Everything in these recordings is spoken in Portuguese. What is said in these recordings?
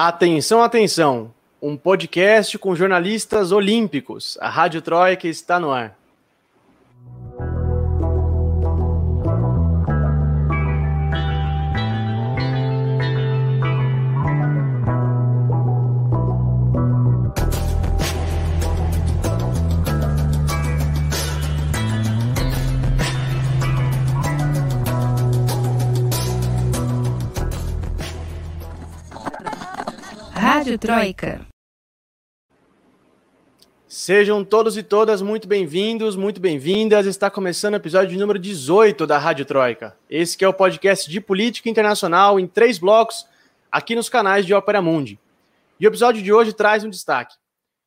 Atenção, atenção! Um podcast com jornalistas olímpicos. A Rádio Troika está no ar. Rádio Troika. Sejam todos e todas muito bem-vindos, muito bem-vindas. Está começando o episódio número 18 da Rádio Troika. Esse é o podcast de política internacional em três blocos aqui nos canais de Ópera Mundi. E o episódio de hoje traz um destaque.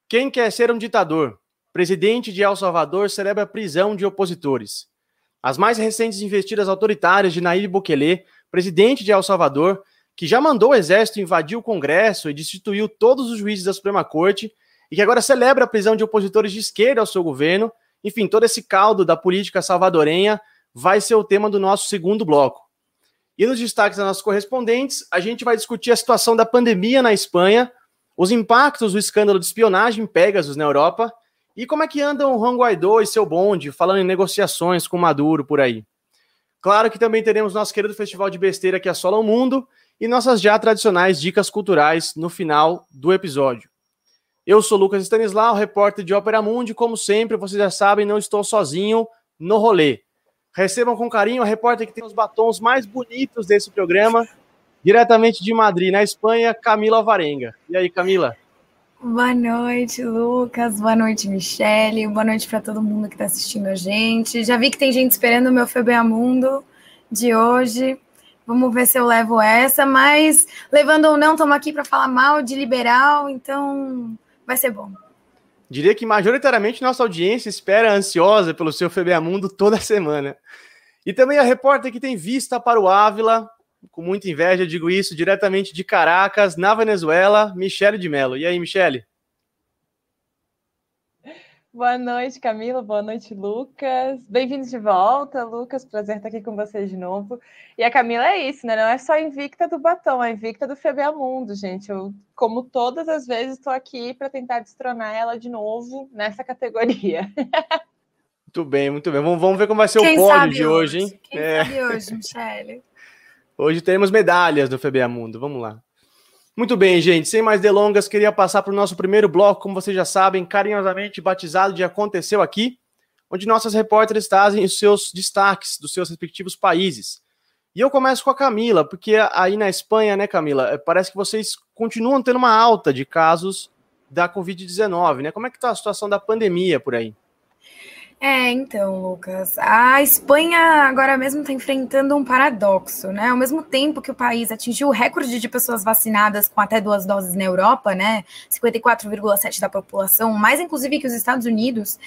Quem quer ser um ditador? Presidente de El Salvador celebra a prisão de opositores. As mais recentes investidas autoritárias de Nayib Bukele, presidente de El Salvador, que já mandou o exército invadir o Congresso e destituiu todos os juízes da Suprema Corte e que agora celebra a prisão de opositores de esquerda ao seu governo. Enfim, todo esse caldo da política salvadorenha vai ser o tema do nosso segundo bloco. E nos destaques das nossas correspondentes, a gente vai discutir a situação da pandemia na Espanha, os impactos do escândalo de espionagem Pegasus na Europa e como é que andam o Juan Guaidó e seu bonde falando em negociações com Maduro por aí. Claro que também teremos nosso querido festival de besteira que assola o mundo e nossas já tradicionais dicas culturais no final do episódio. Eu sou Lucas Stanislau, repórter de Ópera Mundi. Como sempre, vocês já sabem, não estou sozinho no rolê. Recebam com carinho a repórter que tem os batons mais bonitos desse programa, diretamente de Madrid, na Espanha, Camila Alvarenga. E aí, Camila? Boa noite, Lucas. Boa noite, Michele. Boa noite para todo mundo que está assistindo a gente. Já vi que tem gente esperando o meu FBA Mundo de hoje. Vamos ver se eu levo essa, mas levando ou não, estamos aqui para falar mal de liberal, então vai ser bom. Diria que majoritariamente nossa audiência espera ansiosa pelo seu Mundo toda semana. E também a repórter que tem vista para o Ávila, com muita inveja, digo isso, diretamente de Caracas, na Venezuela, Michele de Mello. E aí, Michele? Boa noite, Camila. Boa noite, Lucas. Bem-vindos de volta, Lucas. Prazer estar aqui com vocês de novo. E a Camila é isso, né? Não é só invicta do batom, é invicta do FBA Mundo, gente. Eu, como todas as vezes, estou aqui para tentar destronar ela de novo nessa categoria. Muito bem, muito bem. Vamos, vamos ver como vai ser Quem o pódio de hoje, hein? Quem é. sabe hoje, Michele? Hoje teremos medalhas do FBA Mundo. Vamos lá. Muito bem, gente. Sem mais delongas, queria passar para o nosso primeiro bloco, como vocês já sabem, carinhosamente batizado de Aconteceu Aqui, onde nossas repórteres trazem os seus destaques dos seus respectivos países. E eu começo com a Camila, porque aí na Espanha, né, Camila, eh, parece que vocês continuam tendo uma alta de casos da Covid-19, né? Como é que está a situação da pandemia por aí? É, então, Lucas, a Espanha agora mesmo está enfrentando um paradoxo, né? Ao mesmo tempo que o país atingiu o recorde de pessoas vacinadas com até duas doses na Europa, né? 54,7% da população, mais inclusive que os Estados Unidos,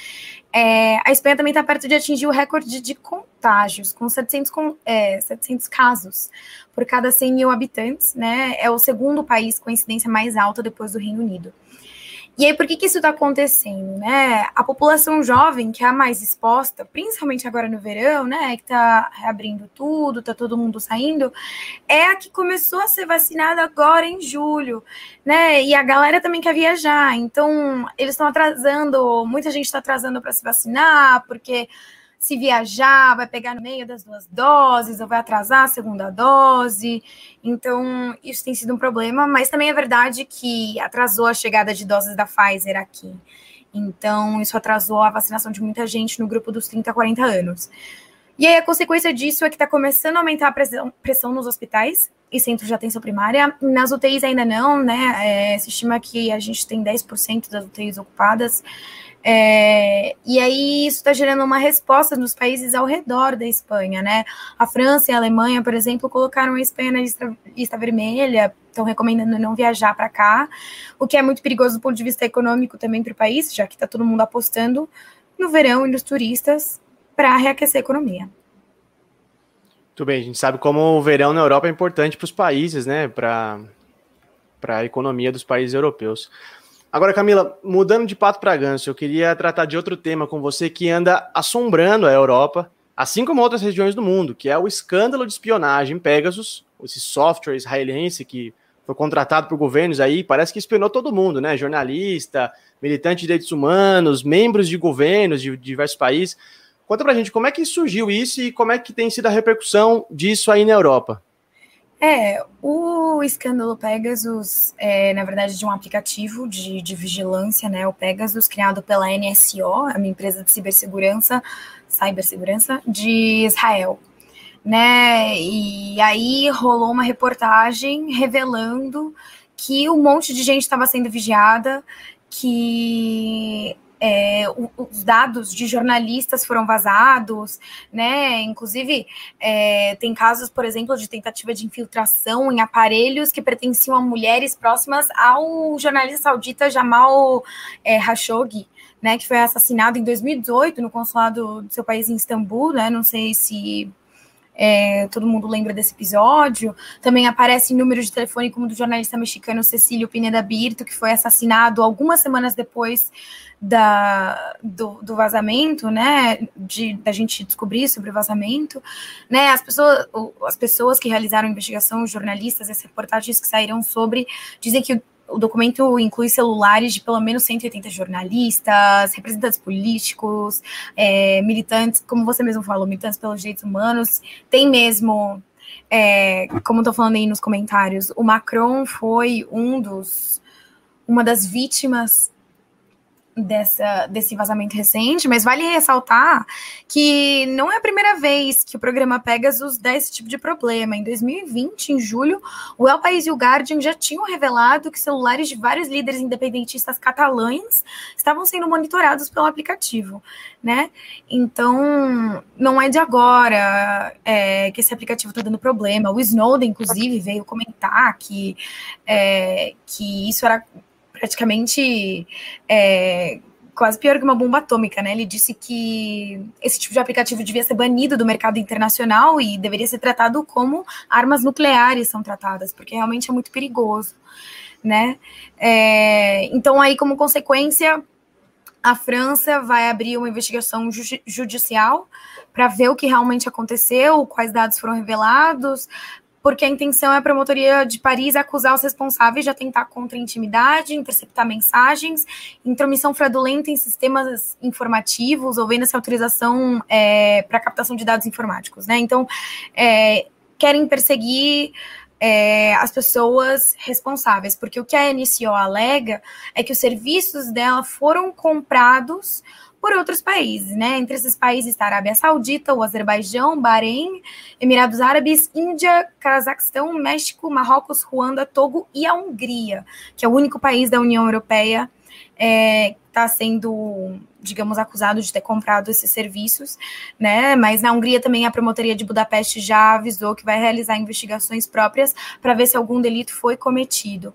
é, a Espanha também está perto de atingir o recorde de contágios, com 700, com, é, 700 casos por cada 100 mil habitantes, né? É o segundo país com incidência mais alta depois do Reino Unido. E aí, por que, que isso está acontecendo, né? A população jovem, que é a mais exposta, principalmente agora no verão, né? Que está reabrindo tudo, está todo mundo saindo, é a que começou a ser vacinada agora em julho, né? E a galera também quer viajar. Então, eles estão atrasando, muita gente está atrasando para se vacinar, porque se viajar, vai pegar no meio das duas doses, ou vai atrasar a segunda dose. Então, isso tem sido um problema, mas também é verdade que atrasou a chegada de doses da Pfizer aqui. Então, isso atrasou a vacinação de muita gente no grupo dos 30 a 40 anos. E aí, a consequência disso é que está começando a aumentar a pressão, pressão, nos hospitais e centros de atenção primária. Nas UTIs ainda não, né? É, se estima que a gente tem 10% das UTIs ocupadas. É, e aí isso está gerando uma resposta nos países ao redor da Espanha, né? A França e a Alemanha, por exemplo, colocaram a Espanha na lista, lista vermelha, estão recomendando não viajar para cá, o que é muito perigoso do ponto de vista econômico também para o país, já que está todo mundo apostando no verão e nos turistas para reaquecer a economia. Muito bem, a gente sabe como o verão na Europa é importante para os países, né? Para a economia dos países europeus. Agora, Camila, mudando de pato para ganso, eu queria tratar de outro tema com você que anda assombrando a Europa, assim como outras regiões do mundo, que é o escândalo de espionagem Pegasus, esse software israelense que foi contratado por governos aí, parece que espionou todo mundo, né? Jornalista, militante de direitos humanos, membros de governos de diversos países. Conta pra gente como é que surgiu isso e como é que tem sido a repercussão disso aí na Europa. É, o escândalo Pegasus é, na verdade, de um aplicativo de, de vigilância, né? O Pegasus, criado pela NSO, a minha empresa de cibersegurança, cibersegurança de Israel. Né? E aí rolou uma reportagem revelando que um monte de gente estava sendo vigiada, que é, os dados de jornalistas foram vazados, né? Inclusive, é, tem casos, por exemplo, de tentativa de infiltração em aparelhos que pertenciam a mulheres próximas ao jornalista saudita Jamal é, Khashoggi, né? Que foi assassinado em 2018 no consulado do seu país em Istambul, né? Não sei se é, todo mundo lembra desse episódio. Também aparece número de telefone como do jornalista mexicano Cecílio Pineda Birto, que foi assassinado algumas semanas depois da, do, do, vazamento, né, de da gente descobrir sobre o vazamento, né, as pessoas, as pessoas que realizaram a investigação, os jornalistas, as reportagens que saíram sobre, dizem que o, documento inclui celulares de pelo menos 180 jornalistas, representantes políticos, é, militantes, como você mesmo falou, militantes pelos direitos humanos, tem mesmo é, como estou falando aí nos comentários, o Macron foi um dos uma das vítimas dessa, desse vazamento recente, mas vale ressaltar que não é a primeira vez que o programa Pegasus dá esse tipo de problema. Em 2020, em julho, o El País e o Guardian já tinham revelado que celulares de vários líderes independentistas catalães estavam sendo monitorados pelo aplicativo, né? Então, não é de agora é, que esse aplicativo está dando problema. O Snowden, inclusive, veio comentar que, é, que isso era praticamente é, quase pior que uma bomba atômica, né? Ele disse que esse tipo de aplicativo devia ser banido do mercado internacional e deveria ser tratado como armas nucleares são tratadas, porque realmente é muito perigoso, né? É, então, aí, como consequência, a França vai abrir uma investigação ju judicial para ver o que realmente aconteceu, quais dados foram revelados, porque a intenção é a promotoria de Paris acusar os responsáveis de atentar contra a intimidade, interceptar mensagens, intromissão fraudulenta em sistemas informativos, ou venda-se autorização é, para captação de dados informáticos, né? Então, é, querem perseguir é, as pessoas responsáveis, porque o que a NCO alega é que os serviços dela foram comprados por outros países, né? Entre esses países está a Arábia Saudita, o Azerbaijão, Bahrein, Emirados Árabes, Índia, Cazaquistão, México, Marrocos, Ruanda, Togo e a Hungria, que é o único país da União Europeia é, está sendo, digamos, acusado de ter comprado esses serviços, né? Mas na Hungria também a promotoria de Budapeste já avisou que vai realizar investigações próprias para ver se algum delito foi cometido.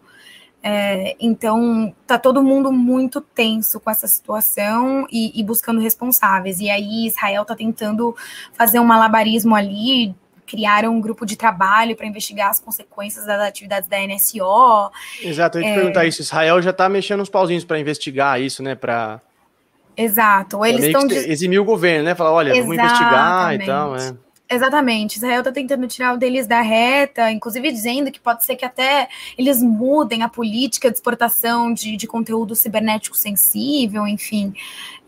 É, então, tá todo mundo muito tenso com essa situação e, e, buscando responsáveis. E aí, Israel tá tentando fazer um malabarismo ali. Criaram um grupo de trabalho para investigar as consequências das atividades da NSO. Exato, eu ia te é... perguntar isso. Israel já tá mexendo uns pauzinhos para investigar isso, né? Para Exato. Eles estão. Eximir o governo, né? Falar, olha, Exatamente. vamos investigar e tal. É. Exatamente, Israel está tentando tirar o deles da reta, inclusive dizendo que pode ser que até eles mudem a política de exportação de, de conteúdo cibernético sensível, enfim,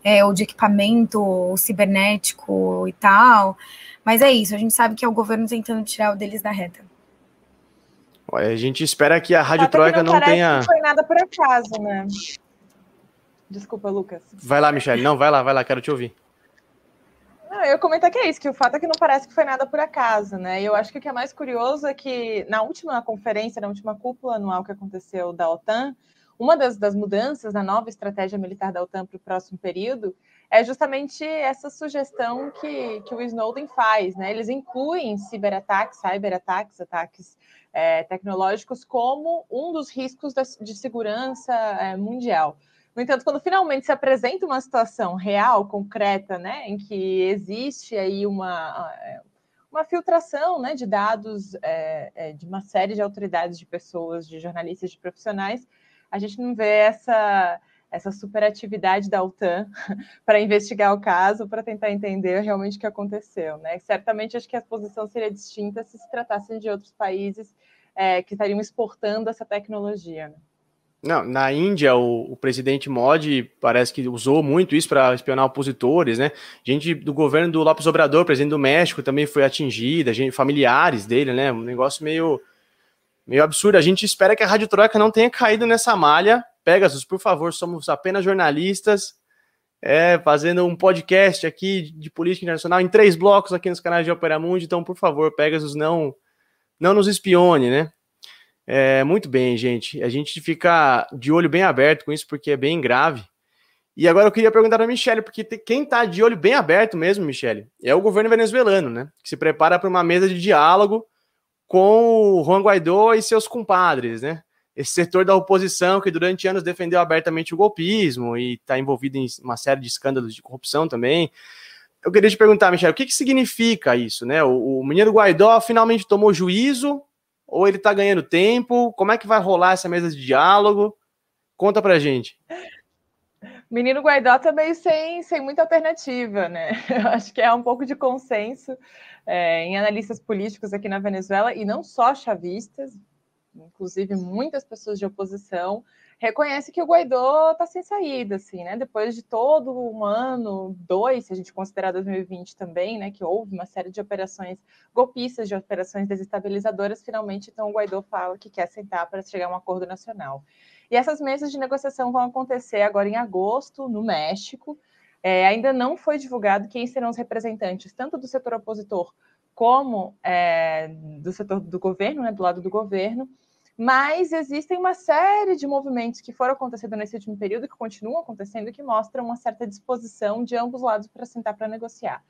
é, ou de equipamento cibernético e tal. Mas é isso, a gente sabe que é o governo tentando tirar o deles da reta. A gente espera que a Rádio Troika não, não tenha. Não foi nada por acaso, né? Desculpa, Lucas. Vai lá, Michelle. Não, vai lá, vai lá, quero te ouvir. Não, eu comentar que é isso, que o fato é que não parece que foi nada por acaso, né? E eu acho que o que é mais curioso é que na última conferência, na última cúpula anual que aconteceu da OTAN, uma das, das mudanças na nova estratégia militar da OTAN para o próximo período é justamente essa sugestão que, que o Snowden faz, né? Eles incluem ciberataques, cyberataques, ataques é, tecnológicos como um dos riscos de segurança é, mundial. No entanto, quando finalmente se apresenta uma situação real, concreta, né, em que existe aí uma, uma filtração né, de dados é, de uma série de autoridades, de pessoas, de jornalistas, de profissionais, a gente não vê essa, essa superatividade da OTAN para investigar o caso, para tentar entender realmente o que aconteceu. Né? Certamente acho que a posição seria distinta se se tratassem de outros países é, que estariam exportando essa tecnologia. Né? Não, na Índia, o, o, presidente Modi parece que usou muito isso para espionar opositores, né? Gente do governo do Lopes Obrador, presidente do México, também foi atingida, gente, familiares dele, né? Um negócio meio, meio absurdo. A gente espera que a Rádio Troika não tenha caído nessa malha. Pegasus, por favor, somos apenas jornalistas, é, fazendo um podcast aqui de política internacional em três blocos aqui nos canais de Opera Mundi. Então, por favor, Pegasus, não, não nos espione, né? É, muito bem, gente. A gente fica de olho bem aberto com isso, porque é bem grave. E agora eu queria perguntar para a Michelle, porque quem está de olho bem aberto mesmo, Michelle, é o governo venezuelano, né? Que se prepara para uma mesa de diálogo com o Juan Guaidó e seus compadres, né? esse setor da oposição que durante anos defendeu abertamente o golpismo e está envolvido em uma série de escândalos de corrupção também. Eu queria te perguntar, Michel, o que, que significa isso, né? O, o Guaidó finalmente tomou juízo ou ele está ganhando tempo? Como é que vai rolar essa mesa de diálogo? Conta pra gente. Menino Guaidó tá sem, sem muita alternativa, né? Eu acho que é um pouco de consenso é, em analistas políticos aqui na Venezuela, e não só chavistas, inclusive muitas pessoas de oposição, reconhece que o Guaidó está sem saída, assim, né? Depois de todo um ano, dois, se a gente considerar 2020 também, né? Que houve uma série de operações golpistas, de operações desestabilizadoras, finalmente, então, o Guaidó fala que quer sentar para chegar a um acordo nacional. E essas mesas de negociação vão acontecer agora em agosto, no México. É, ainda não foi divulgado quem serão os representantes, tanto do setor opositor como é, do setor do governo, né, do lado do governo, mas existem uma série de movimentos que foram acontecendo nesse último período, que continuam acontecendo, que mostram uma certa disposição de ambos lados para sentar para negociar.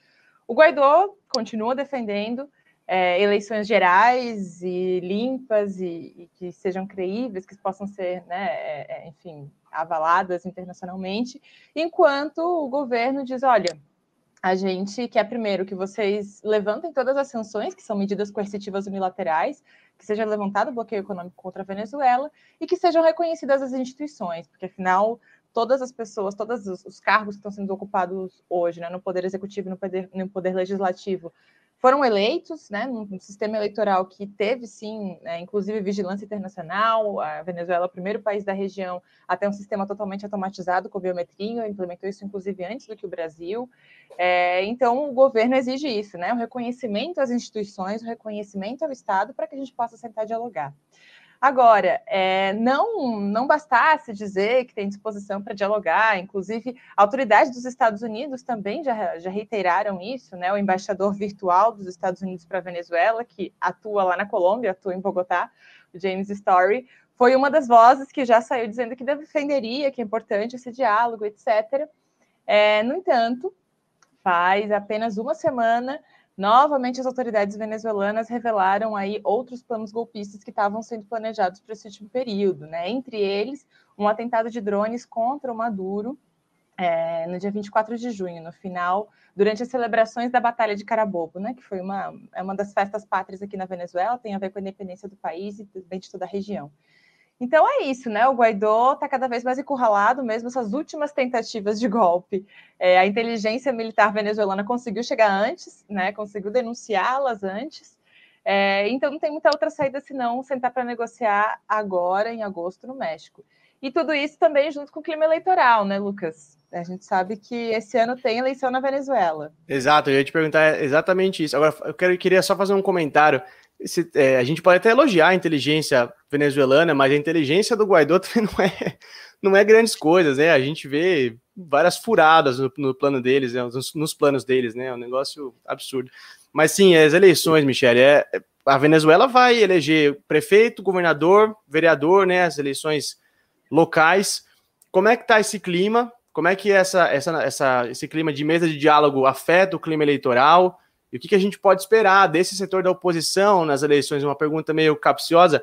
O Guaidó continua defendendo é, eleições gerais e limpas e, e, que sejam creíveis, que possam ser, né, é, é enfim, avaladas internacionalmente, enquanto o governo diz, olha, a gente quer primeiro que vocês levantem todas as sanções, que são medidas coercitivas unilaterais, que seja levantado o bloqueio econômico contra a Venezuela e que sejam reconhecidas as instituições, porque afinal todas as pessoas, todos os cargos que estão sendo ocupados hoje, né, no poder executivo no poder, no poder legislativo, foram eleitos, né, num sistema eleitoral que teve, sim, né, inclusive vigilância internacional. A Venezuela é o primeiro país da região a ter um sistema totalmente automatizado com biometria, implementou isso, inclusive, antes do que o Brasil. É, então, o governo exige isso, né, o reconhecimento às instituições, o reconhecimento ao Estado, para que a gente possa sentar e dialogar. Agora, é, não, não bastasse dizer que tem disposição para dialogar, inclusive autoridades dos Estados Unidos também já, já reiteraram isso, né? O embaixador virtual dos Estados Unidos para a Venezuela, que atua lá na Colômbia, atua em Bogotá, o James Story, foi uma das vozes que já saiu dizendo que defenderia, que é importante esse diálogo, etc. É, no entanto, faz apenas uma semana Novamente, as autoridades venezuelanas revelaram aí outros planos golpistas que estavam sendo planejados para esse último período, né? Entre eles, um atentado de drones contra o Maduro é, no dia 24 de junho, no final, durante as celebrações da Batalha de Carabobo, né? Que foi uma, é uma das festas pátrias aqui na Venezuela, tem a ver com a independência do país e também de toda a região. Então é isso, né? O Guaidó está cada vez mais encurralado, mesmo essas últimas tentativas de golpe. É, a inteligência militar venezuelana conseguiu chegar antes, né? Conseguiu denunciá-las antes. É, então não tem muita outra saída senão sentar para negociar agora, em agosto, no México. E tudo isso também junto com o clima eleitoral, né, Lucas? A gente sabe que esse ano tem eleição na Venezuela. Exato, eu ia te perguntar exatamente isso. Agora, eu quero, queria só fazer um comentário é, a gente pode até elogiar a inteligência venezuelana, mas a inteligência do Guaidó também não é, não é grandes coisas, né? A gente vê várias furadas no, no plano deles, né? nos, nos, planos deles, né? É um negócio absurdo. Mas sim, as eleições, Michele, é, a Venezuela vai eleger prefeito, governador, vereador, né? As eleições locais. Como é que tá esse clima? Como é que essa, essa, essa, esse clima de mesa de diálogo afeta o clima eleitoral? E o que, que a gente pode esperar desse setor da oposição nas eleições? Uma pergunta meio capciosa.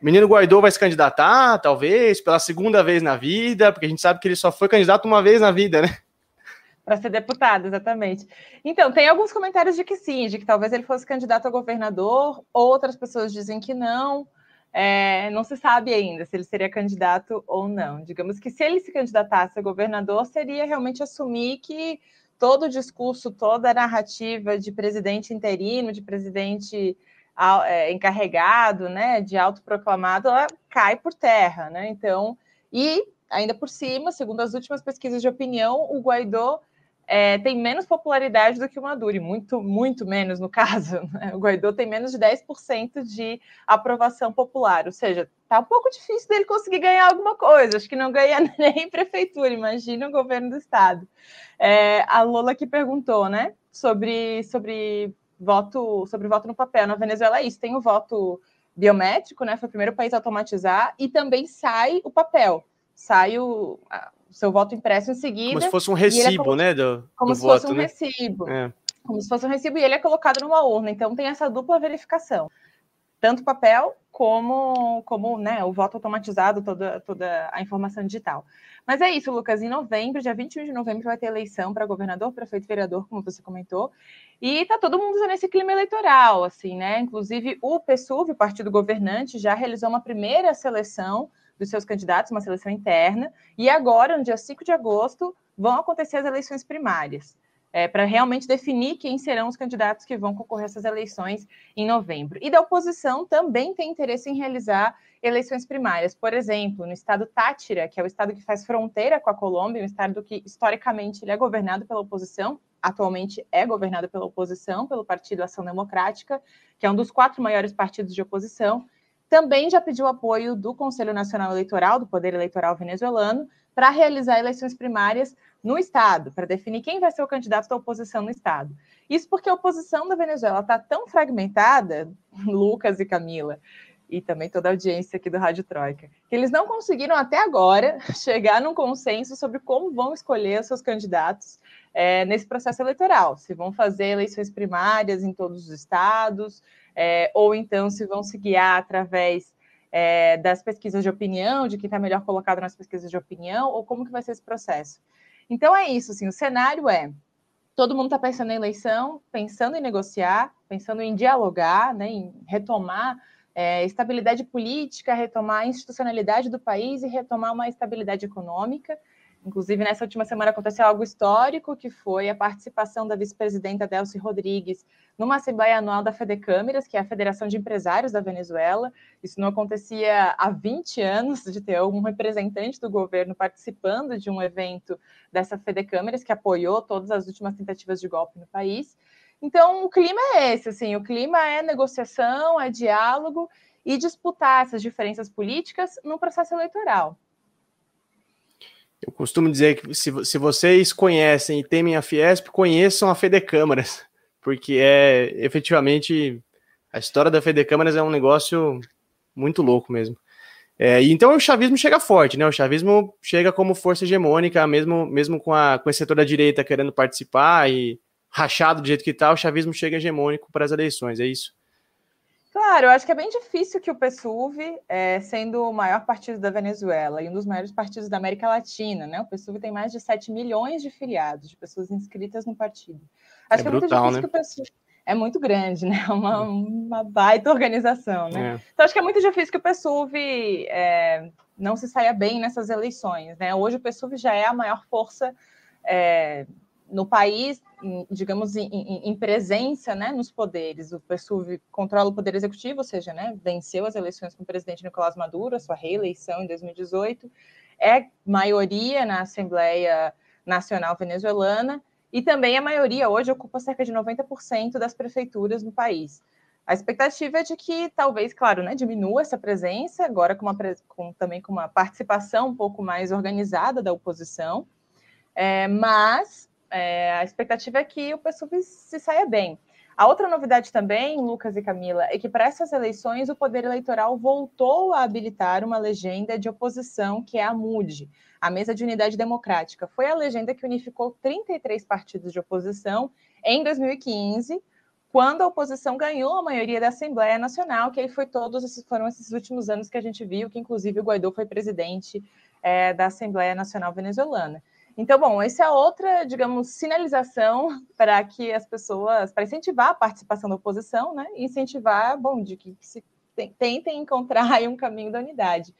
Menino Guaidó vai se candidatar, talvez, pela segunda vez na vida, porque a gente sabe que ele só foi candidato uma vez na vida, né? Para ser deputado, exatamente. Então, tem alguns comentários de que sim, de que talvez ele fosse candidato a governador, outras pessoas dizem que não. É, não se sabe ainda se ele seria candidato ou não. Digamos que se ele se candidatasse a governador, seria realmente assumir que todo o discurso, toda a narrativa de presidente interino, de presidente é, encarregado, né, de autoproclamado, ela cai por terra, né? Então, e ainda por cima, segundo as últimas pesquisas de opinião, o Guaidó é, tem menos popularidade do que o Maduro, e muito, muito menos no caso. Né? O Guaidó tem menos de 10% de aprovação popular, ou seja, tá um pouco difícil dele conseguir ganhar alguma coisa. Acho que não ganha nem prefeitura, imagina o governo do estado. É, a Lola que perguntou, né, sobre, sobre voto sobre voto no papel. Na Venezuela é isso, tem o voto biométrico, né? Foi o primeiro país a automatizar, e também sai o papel, sai o, o seu voto impresso em seguida. Como se fosse um é recibo, é né? Do, como do se voto, fosse um né? recibo. É. Como se fosse um recibo e ele é colocado numa urna. Então tem essa dupla verificação. Tanto papel como, como né, o voto automatizado, toda, toda a informação digital. Mas é isso, Lucas. Em novembro, dia 21 de novembro, vai ter eleição para governador, prefeito e vereador, como você comentou. E tá todo mundo nesse clima eleitoral, assim, né? Inclusive, o PSUV, o partido governante, já realizou uma primeira seleção dos seus candidatos, uma seleção interna. E agora, no dia 5 de agosto, vão acontecer as eleições primárias é, para realmente definir quem serão os candidatos que vão concorrer a essas eleições em novembro. E da oposição também tem interesse em realizar eleições primárias. Por exemplo, no estado Tátira, que é o estado que faz fronteira com a Colômbia, um estado que historicamente ele é governado pela oposição, atualmente é governado pela oposição, pelo Partido Ação Democrática, que é um dos quatro maiores partidos de oposição, também já pediu apoio do Conselho Nacional Eleitoral, do Poder Eleitoral venezuelano, para realizar eleições primárias no Estado, para definir quem vai ser o candidato da oposição no Estado. Isso porque a oposição da Venezuela está tão fragmentada, Lucas e Camila, e também toda a audiência aqui do Rádio Troika, que eles não conseguiram até agora chegar num consenso sobre como vão escolher seus candidatos é, nesse processo eleitoral. Se vão fazer eleições primárias em todos os estados, é, ou então se vão se guiar através é, das pesquisas de opinião, de quem está melhor colocado nas pesquisas de opinião, ou como que vai ser esse processo. Então é isso, assim, o cenário é todo mundo está pensando em eleição, pensando em negociar, pensando em dialogar, né, em retomar é, estabilidade política, retomar a institucionalidade do país e retomar uma estabilidade econômica. Inclusive, nessa última semana aconteceu algo histórico, que foi a participação da vice-presidenta Delcy Rodrigues numa Assembleia Anual da FEDECâmeras, que é a Federação de Empresários da Venezuela. Isso não acontecia há 20 anos, de ter algum representante do governo participando de um evento dessa FEDECâmeras, que apoiou todas as últimas tentativas de golpe no país. Então, o clima é esse, assim, o clima é negociação, é diálogo e disputar essas diferenças políticas no processo eleitoral. Eu costumo dizer que se, se vocês conhecem e temem a Fiesp, conheçam a Fede Câmaras, porque é efetivamente a história da Fede Câmaras é um negócio muito louco mesmo. É, então o chavismo chega forte, né? O chavismo chega como força hegemônica, mesmo, mesmo com, a, com esse setor da direita querendo participar e rachado do jeito que está, o chavismo chega hegemônico para as eleições, é isso? Claro, eu acho que é bem difícil que o PSUV, é, sendo o maior partido da Venezuela e um dos maiores partidos da América Latina, né? O PSUV tem mais de 7 milhões de filiados, de pessoas inscritas no partido. Acho é que é brutal, muito difícil né? que o PSUV. É muito grande, né? Uma, uma baita organização, né? É. Então, acho que é muito difícil que o PSUV é, não se saia bem nessas eleições, né? Hoje o PSUV já é a maior força é, no país, em, digamos, em, em, presença né, nos poderes. O PSUV controla o poder executivo, ou seja, né, venceu as eleições com o presidente Nicolás Maduro, a sua reeleição em 2018, é maioria na Assembleia Nacional Venezuelana e também a maioria hoje ocupa cerca de 90% das prefeituras no país. A expectativa é de que talvez, claro, né, diminua essa presença, agora com, uma, com também com uma participação um pouco mais organizada da oposição, é, mas é, a expectativa é que o PSUV se saia bem. A outra novidade também, Lucas e Camila, é que para essas eleições o Poder Eleitoral voltou a habilitar uma legenda de oposição, que é a MUD, a Mesa de Unidade Democrática. Foi a legenda que unificou 33 partidos de oposição em 2015, quando a oposição ganhou a maioria da Assembleia Nacional, que aí foi todos esses, foram esses últimos anos que a gente viu, que inclusive o Guaidó foi presidente é, da Assembleia Nacional Venezuelana. Então, bom, essa é outra, digamos, sinalização para que as pessoas, para incentivar a participação da oposição, né? Incentivar, bom, de que se tentem encontrar aí um caminho da unidade.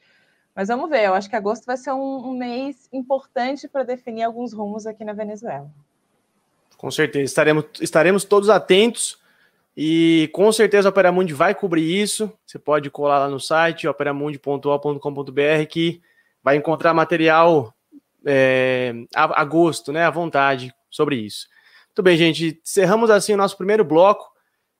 Mas vamos ver, eu acho que agosto vai ser um, um mês importante para definir alguns rumos aqui na Venezuela. Com certeza, estaremos, estaremos todos atentos. E com certeza a Operamundi vai cobrir isso. Você pode colar lá no site operamundi.com.br que vai encontrar material é, a, a, gosto, né, à vontade sobre isso. Muito bem, gente. Encerramos assim o nosso primeiro bloco.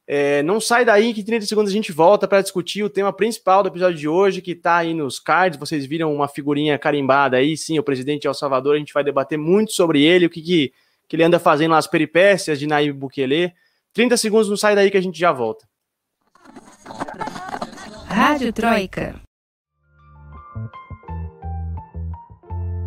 É, não sai daí que 30 segundos a gente volta para discutir o tema principal do episódio de hoje, que está aí nos cards. Vocês viram uma figurinha carimbada aí, sim, o presidente de El Salvador. A gente vai debater muito sobre ele, o que, que, que ele anda fazendo nas peripécias de Naib Bukele. 30 segundos, não sai daí que a gente já volta. Rádio Troika.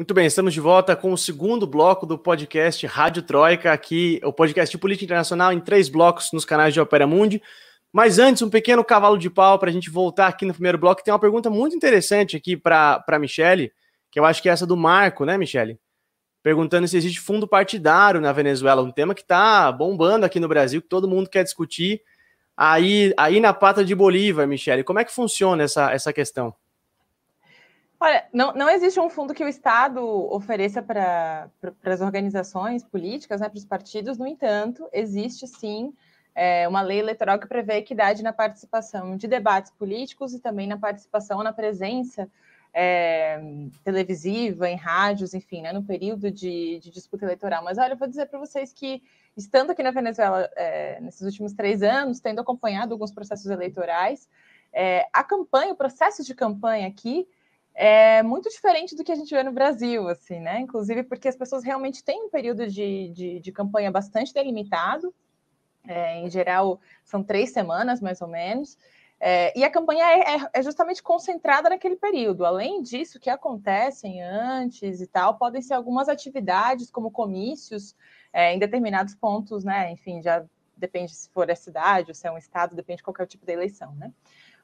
Muito bem, estamos de volta com o segundo bloco do podcast Rádio Troika, aqui o podcast de política internacional em três blocos nos canais de Opera Mundi. Mas antes, um pequeno cavalo de pau para a gente voltar aqui no primeiro bloco. Tem uma pergunta muito interessante aqui para a Michele, que eu acho que é essa do Marco, né, Michele? Perguntando se existe fundo partidário na Venezuela, um tema que está bombando aqui no Brasil, que todo mundo quer discutir. Aí, aí na pata de Bolívar, Michele, como é que funciona essa, essa questão? Olha, não, não existe um fundo que o Estado ofereça para as organizações políticas, né, para os partidos, no entanto, existe sim é, uma lei eleitoral que prevê equidade na participação de debates políticos e também na participação, na presença é, televisiva, em rádios, enfim, né, no período de, de, disputa eleitoral. Mas olha, eu vou dizer para vocês que, estando aqui na Venezuela é, nesses últimos três anos, tendo acompanhado alguns processos eleitorais, é, a campanha, o processo de campanha aqui, é muito diferente do que a gente vê no Brasil, assim, né? Inclusive porque as pessoas realmente têm um período de, de, de campanha bastante delimitado. É, em geral, são três semanas, mais ou menos. É, e a campanha é, é, é, justamente concentrada naquele período. Além disso, que acontecem antes e tal, podem ser algumas atividades, como comícios, é, em determinados pontos, né? Enfim, já depende se for a cidade ou se é um estado, depende de qualquer tipo de eleição, né?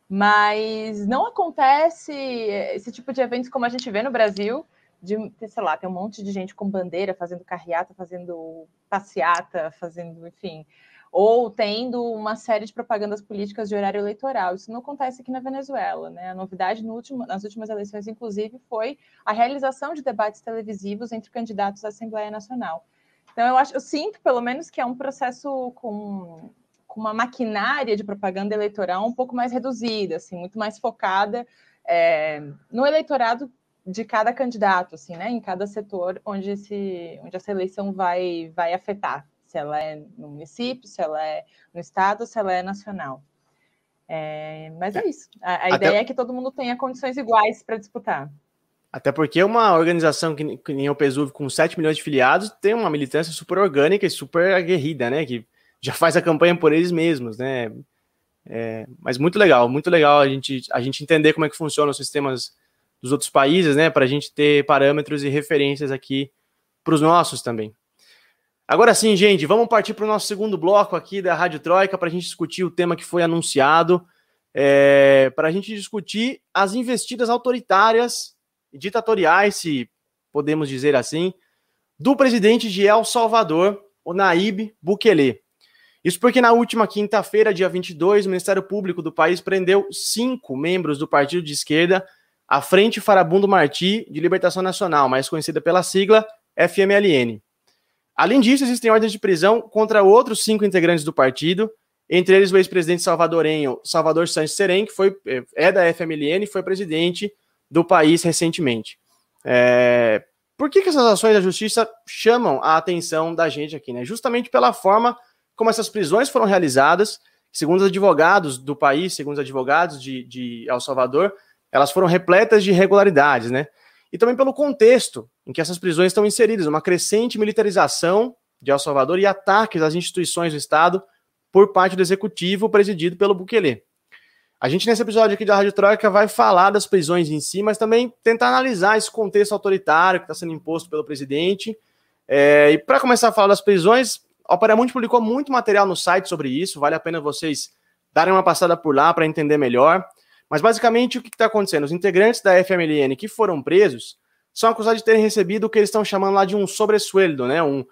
Mas não acontece esse tipo de eventos como a gente vê no Brasil, de, sei lá, tem um monte de gente com bandeira fazendo carreata, fazendo passeata, fazendo, enfim, ou tendo uma série de propagandas políticas de horário eleitoral. Isso não acontece aqui na Venezuela, né? A novidade no último, nas últimas eleições, inclusive, foi a realização de debates televisivos entre candidatos à Assembleia Nacional. Então, eu acho, eu sinto, pelo menos, que é um processo com com uma maquinária de propaganda eleitoral um pouco mais reduzida, assim, muito mais focada é, no eleitorado de cada candidato, assim, né, em cada setor onde, esse, onde essa eleição vai, vai afetar, se ela é no município, se ela é no estado, se ela é nacional. É, mas é isso. A, a ideia é que todo mundo tenha condições iguais para disputar. Até porque uma organização que, que nem o PSUV com 7 milhões de filiados tem uma militância super orgânica e super aguerrida, né? Que já faz a campanha por eles mesmos, né? É, mas muito legal, muito legal a gente, a gente entender como é que funcionam os sistemas dos outros países, né? Para a gente ter parâmetros e referências aqui para os nossos também. Agora sim, gente, vamos partir para o nosso segundo bloco aqui da Rádio Troika para a gente discutir o tema que foi anunciado, é, para a gente discutir as investidas autoritárias e ditatoriais, se podemos dizer assim, do presidente de El Salvador, o Naib Bukele. Isso porque na última quinta-feira, dia 22, o Ministério Público do país prendeu cinco membros do partido de esquerda, a Frente Farabundo Martí de Libertação Nacional, mais conhecida pela sigla FMLN. Além disso, existem ordens de prisão contra outros cinco integrantes do partido, entre eles o ex-presidente salvadorenho Salvador Santos Serem, que foi, é da FMLN e foi presidente do país recentemente. É... Por que, que essas ações da justiça chamam a atenção da gente aqui? Né? Justamente pela forma como essas prisões foram realizadas, segundo os advogados do país, segundo os advogados de, de El Salvador, elas foram repletas de irregularidades, né? E também pelo contexto em que essas prisões estão inseridas, uma crescente militarização de El Salvador e ataques às instituições do Estado por parte do executivo presidido pelo Bukele. A gente, nesse episódio aqui da Rádio Troika, vai falar das prisões em si, mas também tentar analisar esse contexto autoritário que está sendo imposto pelo presidente. É, e para começar a falar das prisões, a Operamundi publicou muito material no site sobre isso, vale a pena vocês darem uma passada por lá para entender melhor. Mas basicamente o que está acontecendo? Os integrantes da FMLN que foram presos são acusados de terem recebido o que eles estão chamando lá de um sobressueldo, né? Um,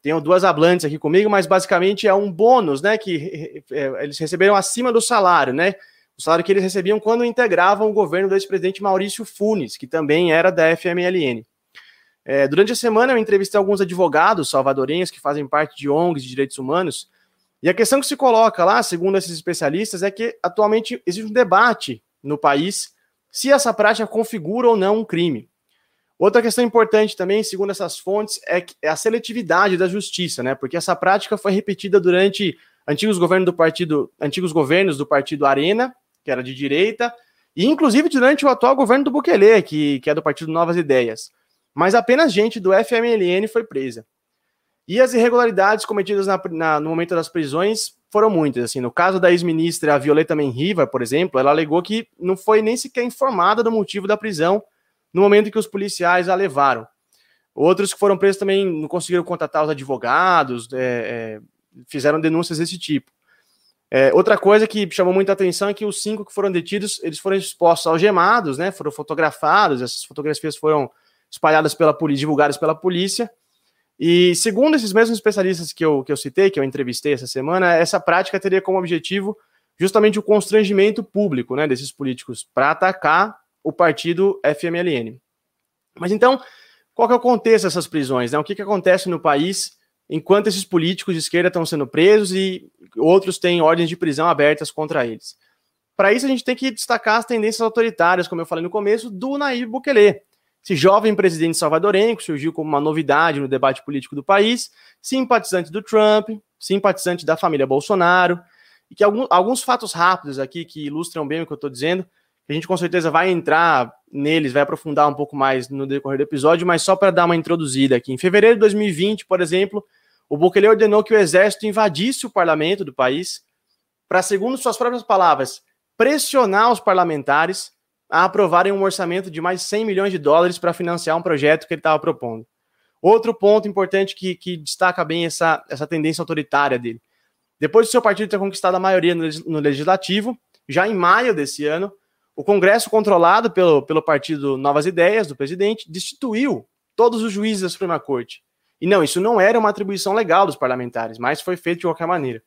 tenho duas hablantes aqui comigo, mas basicamente é um bônus, né? Que é, eles receberam acima do salário, né? O salário que eles recebiam quando integravam o governo do ex-presidente Maurício Funes, que também era da FMLN. É, durante a semana eu entrevistei alguns advogados salvadorenhos que fazem parte de ONGs de direitos humanos, e a questão que se coloca lá, segundo esses especialistas, é que atualmente existe um debate no país se essa prática configura ou não um crime. Outra questão importante também, segundo essas fontes, é, é a seletividade da justiça, né? Porque essa prática foi repetida durante antigos governos do partido, antigos governos do partido Arena, que era de direita, e inclusive durante o atual governo do Bukele, que, que é do partido Novas Ideias. Mas apenas gente do FMLN foi presa. E as irregularidades cometidas na, na, no momento das prisões foram muitas. Assim, no caso da ex-ministra Violeta Menriva, por exemplo, ela alegou que não foi nem sequer informada do motivo da prisão no momento que os policiais a levaram. Outros que foram presos também não conseguiram contatar os advogados, é, é, fizeram denúncias desse tipo. É, outra coisa que chamou muita atenção é que os cinco que foram detidos, eles foram expostos algemados, né? Foram fotografados, essas fotografias foram espalhadas pela polícia, divulgadas pela polícia. E segundo esses mesmos especialistas que eu, que eu citei, que eu entrevistei essa semana, essa prática teria como objetivo justamente o constrangimento público né, desses políticos para atacar o partido FMLN. Mas então, qual que é o contexto dessas prisões? Né? O que, que acontece no país enquanto esses políticos de esquerda estão sendo presos e outros têm ordens de prisão abertas contra eles? Para isso, a gente tem que destacar as tendências autoritárias, como eu falei no começo, do Nayib Bukele, esse jovem presidente salvadorenho, que surgiu como uma novidade no debate político do país, simpatizante do Trump, simpatizante da família Bolsonaro, e que alguns, alguns fatos rápidos aqui que ilustram bem o que eu estou dizendo, a gente com certeza vai entrar neles, vai aprofundar um pouco mais no decorrer do episódio, mas só para dar uma introduzida aqui. Em fevereiro de 2020, por exemplo, o Bukele ordenou que o exército invadisse o parlamento do país para, segundo suas próprias palavras, pressionar os parlamentares a aprovarem um orçamento de mais 100 milhões de dólares para financiar um projeto que ele estava propondo. Outro ponto importante que, que, destaca bem essa, essa tendência autoritária dele. Depois do seu partido ter conquistado a maioria no, no legislativo, já em maio desse ano, o Congresso, controlado pelo, pelo partido Novas Ideias, do presidente, destituiu todos os juízes da Suprema Corte. E não, isso não era uma atribuição legal dos parlamentares, mas foi feito de qualquer maneira.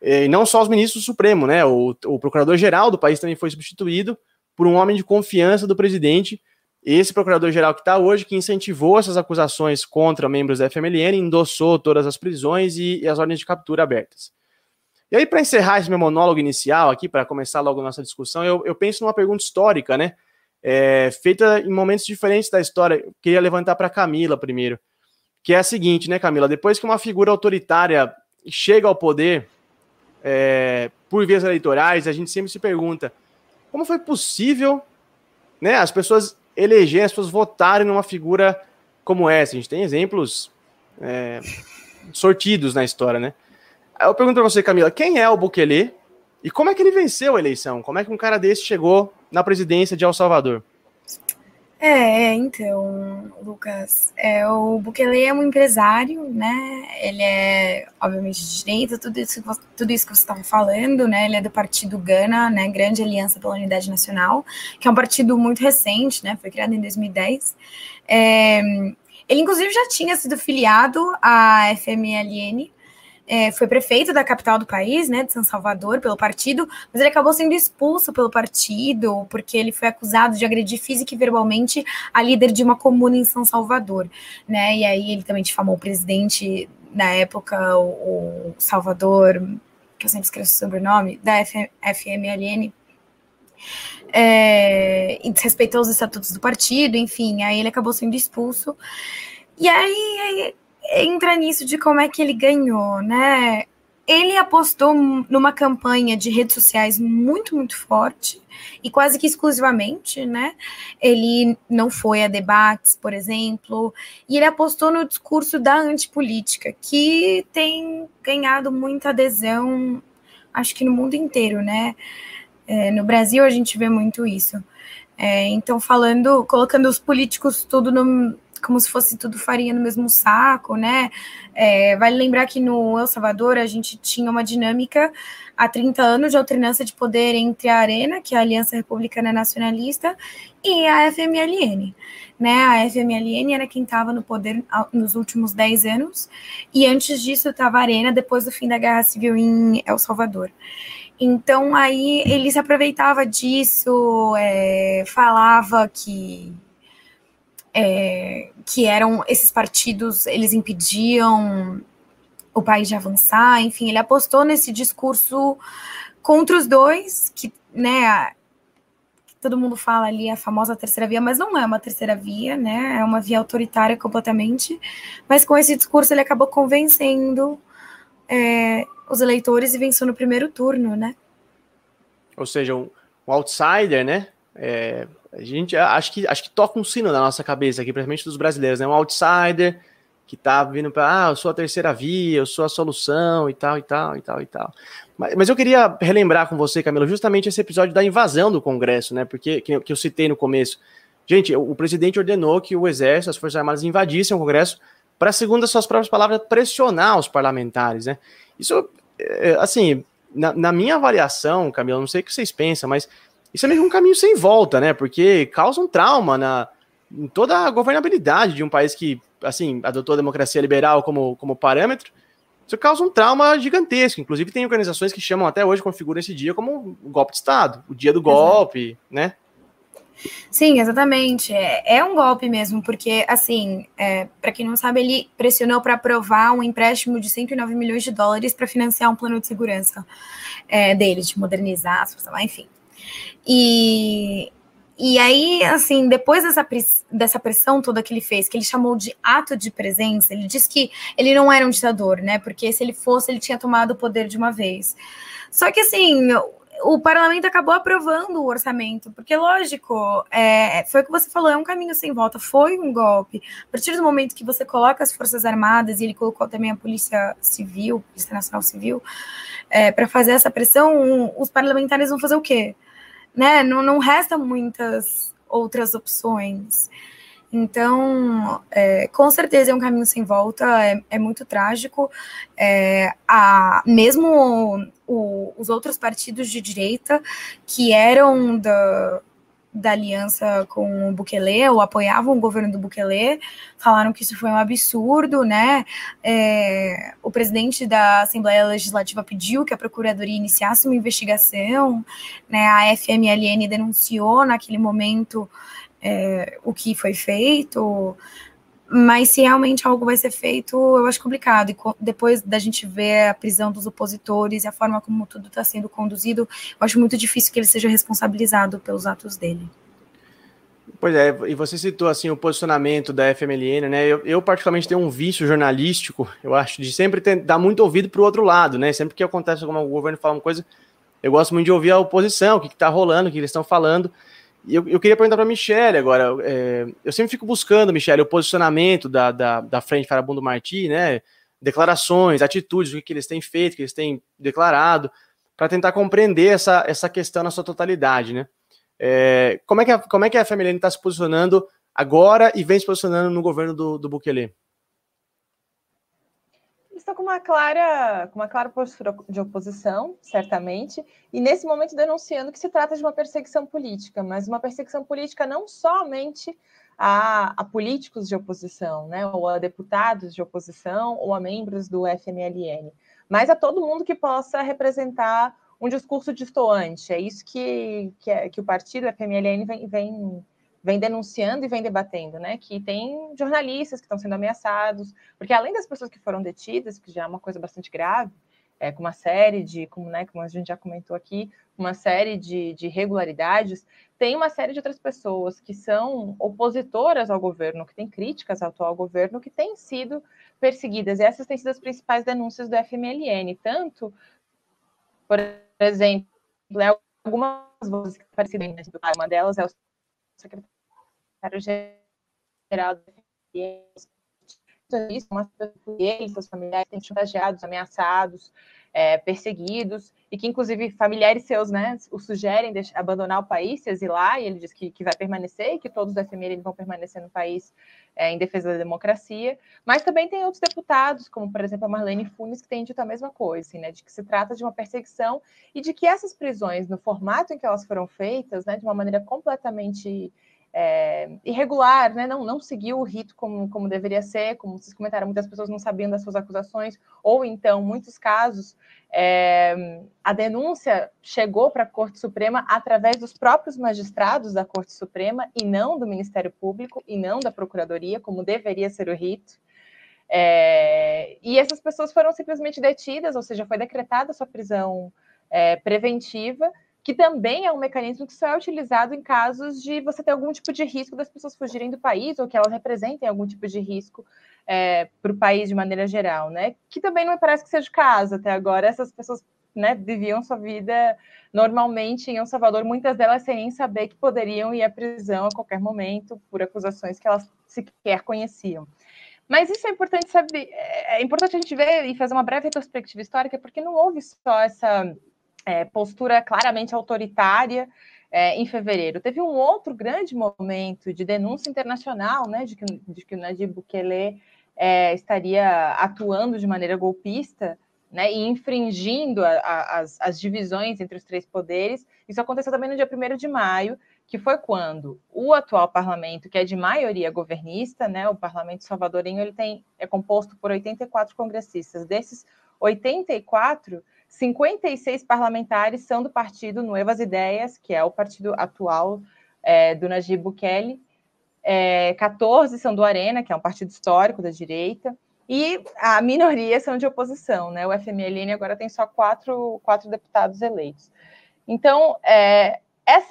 E não só os ministros do Supremo, né? O, o procurador-geral do país também foi substituído por um homem de confiança do presidente, esse procurador-geral que está hoje, que incentivou essas acusações contra membros da FMLN, endossou todas as prisões e, e as ordens de captura abertas. E aí, para encerrar esse meu monólogo inicial aqui, para começar logo nossa discussão, eu, eu penso numa pergunta histórica, né? É, feita em momentos diferentes da história. Eu queria levantar para Camila primeiro, que é a seguinte, né, Camila? Depois que uma figura autoritária chega ao poder é, por vias eleitorais, a gente sempre se pergunta como foi possível né, as pessoas elegerem, as pessoas votarem numa figura como essa? A gente tem exemplos é, sortidos na história, né? Eu pergunto para você, Camila, quem é o Bukele e como é que ele venceu a eleição? Como é que um cara desse chegou na presidência de El Salvador? É, então, Lucas, é, o Bukele é um empresário, né? Ele é, obviamente, de direita, tudo isso, tudo isso que você estava falando, né? Ele é do partido Gana, né? Grande Aliança pela Unidade Nacional, que é um partido muito recente, né? Foi criado em 2010. É, ele, inclusive, já tinha sido filiado à FMLN, é, foi prefeito da capital do país, né, de São Salvador, pelo partido, mas ele acabou sendo expulso pelo partido porque ele foi acusado de agredir física e verbalmente a líder de uma comuna em São Salvador, né, e aí ele também difamou o presidente na época, o, o Salvador, que eu sempre esqueço o sobrenome, da F, FMLN, é, desrespeitou os estatutos do partido, enfim, aí ele acabou sendo expulso. E aí, aí entra nisso de como é que ele ganhou, né? Ele apostou numa campanha de redes sociais muito, muito forte e quase que exclusivamente, né? Ele não foi a debates, por exemplo, e ele apostou no discurso da antipolítica, que tem ganhado muita adesão, acho que no mundo inteiro, né? É, no Brasil a gente vê muito isso. É, então, falando, colocando os políticos tudo no, como se fosse tudo farinha no mesmo saco, né? É, vale lembrar que no El Salvador a gente tinha uma dinâmica há 30 anos de alternância de poder entre a Arena, que é a Aliança Republicana Nacionalista, e a FMLN. Né? A FMLN era quem estava no poder nos últimos 10 anos, e antes disso estava a Arena, depois do fim da Guerra Civil em El Salvador. Então aí ele se aproveitava disso, é, falava que é, que eram esses partidos, eles impediam o país de avançar, enfim, ele apostou nesse discurso contra os dois, que, né, todo mundo fala ali a famosa terceira via, mas não é uma terceira via, né, é uma via autoritária completamente, mas com esse discurso ele acabou convencendo é, os eleitores e venceu no primeiro turno, né. Ou seja, um, um outsider, né, é, a gente acho que, acho que toca um sino na nossa cabeça aqui, principalmente dos brasileiros, né, um outsider que tá vindo para, ah, eu sou a terceira via, eu sou a solução e tal, e tal, e tal, e tal. Mas, mas eu queria relembrar com você, Camilo, justamente esse episódio da invasão do Congresso, né? Porque que, que eu citei no começo. Gente, o, presidente ordenou que o Exército, as Forças Armadas invadissem o Congresso para, segundo as suas próprias palavras, pressionar os parlamentares, né? Isso, é, assim, na, na, minha avaliação, Camilo, não sei o que vocês pensam, mas isso é meio um caminho sem volta, né? Porque causa um trauma na, em toda a governabilidade de um país que assim, adotou a democracia liberal como, como parâmetro, isso causa um trauma gigantesco. Inclusive, tem organizações que chamam até hoje, configuram esse dia como o golpe de Estado, o dia do golpe, Exato. né? Sim, exatamente. É, é, um golpe mesmo, porque, assim, é, para quem não sabe, ele pressionou para aprovar um empréstimo de 109 milhões de dólares para financiar um plano de segurança é, dele, de modernizar, enfim. E e aí, assim, depois dessa, dessa pressão toda que ele fez, que ele chamou de ato de presença, ele disse que ele não era um ditador, né? Porque se ele fosse, ele tinha tomado o poder de uma vez. Só que, assim, o parlamento acabou aprovando o orçamento, porque, lógico, é, foi o que você falou, é um caminho sem volta, foi um golpe. A partir do momento que você coloca as Forças Armadas, e ele colocou também a Polícia Civil, Polícia Nacional Civil, é, para fazer essa pressão, os parlamentares vão fazer o quê? Né? Não, não resta muitas outras opções. Então, é, com certeza é um caminho sem volta, é, é muito trágico. É, a, mesmo o, os outros partidos de direita que eram da, da aliança com o Bukele, ou apoiavam o governo do Bukele, falaram que isso foi um absurdo, né? É, o presidente da Assembleia Legislativa pediu que a Procuradoria iniciasse uma investigação, né? A FMLN denunciou naquele momento é, o que foi feito, mas se realmente algo vai ser feito, eu acho complicado. E depois da gente ver a prisão dos opositores e a forma como tudo está sendo conduzido, eu acho muito difícil que ele seja responsabilizado pelos atos dele. Pois é, e você citou assim o posicionamento da FMLN, né? Eu, eu particularmente tenho um vício jornalístico, eu acho, de sempre ter, dar muito ouvido para o outro lado, né? Sempre que acontece alguma o governo fala uma coisa, eu gosto muito de ouvir a oposição, o que está rolando, o que eles estão falando. E eu, eu queria perguntar para a Michelle agora. É, eu sempre fico buscando, Michelle, o posicionamento da, da, da Frente Farabundo Martí, né? Declarações, atitudes, o que, que eles têm feito, o que eles têm declarado, para tentar compreender essa, essa questão na sua totalidade, né? É, como, é que a, como é que a FMLN está se posicionando agora e vem se posicionando no governo do, do Bukele? Está com uma clara, com uma clara postura de oposição, certamente, e nesse momento denunciando que se trata de uma perseguição política, mas uma perseguição política não somente a, a políticos de oposição, né, ou a deputados de oposição, ou a membros do FMLN, mas a todo mundo que possa representar um discurso distoante. É isso que, que, é, que o partido FMLN vem, vem vem denunciando e vem debatendo, né? Que tem jornalistas que estão sendo ameaçados, porque além das pessoas que foram detidas, que já é uma coisa bastante grave, é, com uma série de, como, né, como a gente já comentou aqui, uma série de, de irregularidades, tem uma série de outras pessoas que são opositoras ao governo, que têm críticas ao atual governo, que têm sido perseguidas. E essas têm sido as principais denúncias do FMLN, tanto, por exemplo, né, algumas vozes que apareceram, uma delas é o secretário secretário-geral da eles, seus familiares têm chantageados, ameaçados. é, perseguidos e que, inclusive, familiares seus né, o sugerem de abandonar o país, se exilar, e ele diz que, que vai permanecer e que todos do FML vão permanecer no país é, em defesa da democracia. Mas também tem outros deputados, como, por exemplo, a Marlene Funes, que tem dito a mesma coisa, assim, né, de que se trata de uma perseguição e de que essas prisões, no formato em que elas foram feitas, né, de uma maneira completamente é, irregular, né? não, não seguiu o rito como, como deveria ser, como vocês comentaram, muitas pessoas não sabiam das suas acusações, ou então, muitos casos, é, a denúncia chegou para a Corte Suprema através dos próprios magistrados da Corte Suprema e não do Ministério Público e não da Procuradoria, como deveria ser o rito. É, e essas pessoas foram simplesmente detidas, ou seja, foi decretada sua prisão é, preventiva, que também é um mecanismo que só é utilizado em casos de você ter algum tipo de risco das pessoas fugirem do país ou que elas representem algum tipo de risco é, para o país de maneira geral, né? Que também não me parece que seja o caso até agora. Essas pessoas né, viviam sua vida normalmente em El Salvador, muitas delas sem nem saber que poderiam ir à prisão a qualquer momento por acusações que elas sequer conheciam. Mas isso é importante saber, é, é importante a gente ver e fazer uma breve retrospectiva histórica, porque não houve só essa é, postura claramente autoritária é, em fevereiro. Teve um outro grande momento de denúncia internacional, né, de que, de que o Nayib Bukele é, estaria atuando de maneira golpista, né, e infringindo a, a, as, as divisões entre os três poderes. Isso aconteceu também no dia 1 de maio, que foi quando o atual parlamento, que é de maioria governista, né, o parlamento salvadorenho, ele tem, é composto por 84 congressistas. Desses 84, 56 parlamentares são do partido Nuevas Ideias, que é o partido atual é, do Najib Bukele, é, 14 são do Arena, que é um partido histórico da direita, e a minoria são de oposição, né? O FMLN agora tem só quatro, quatro deputados eleitos. Então, é,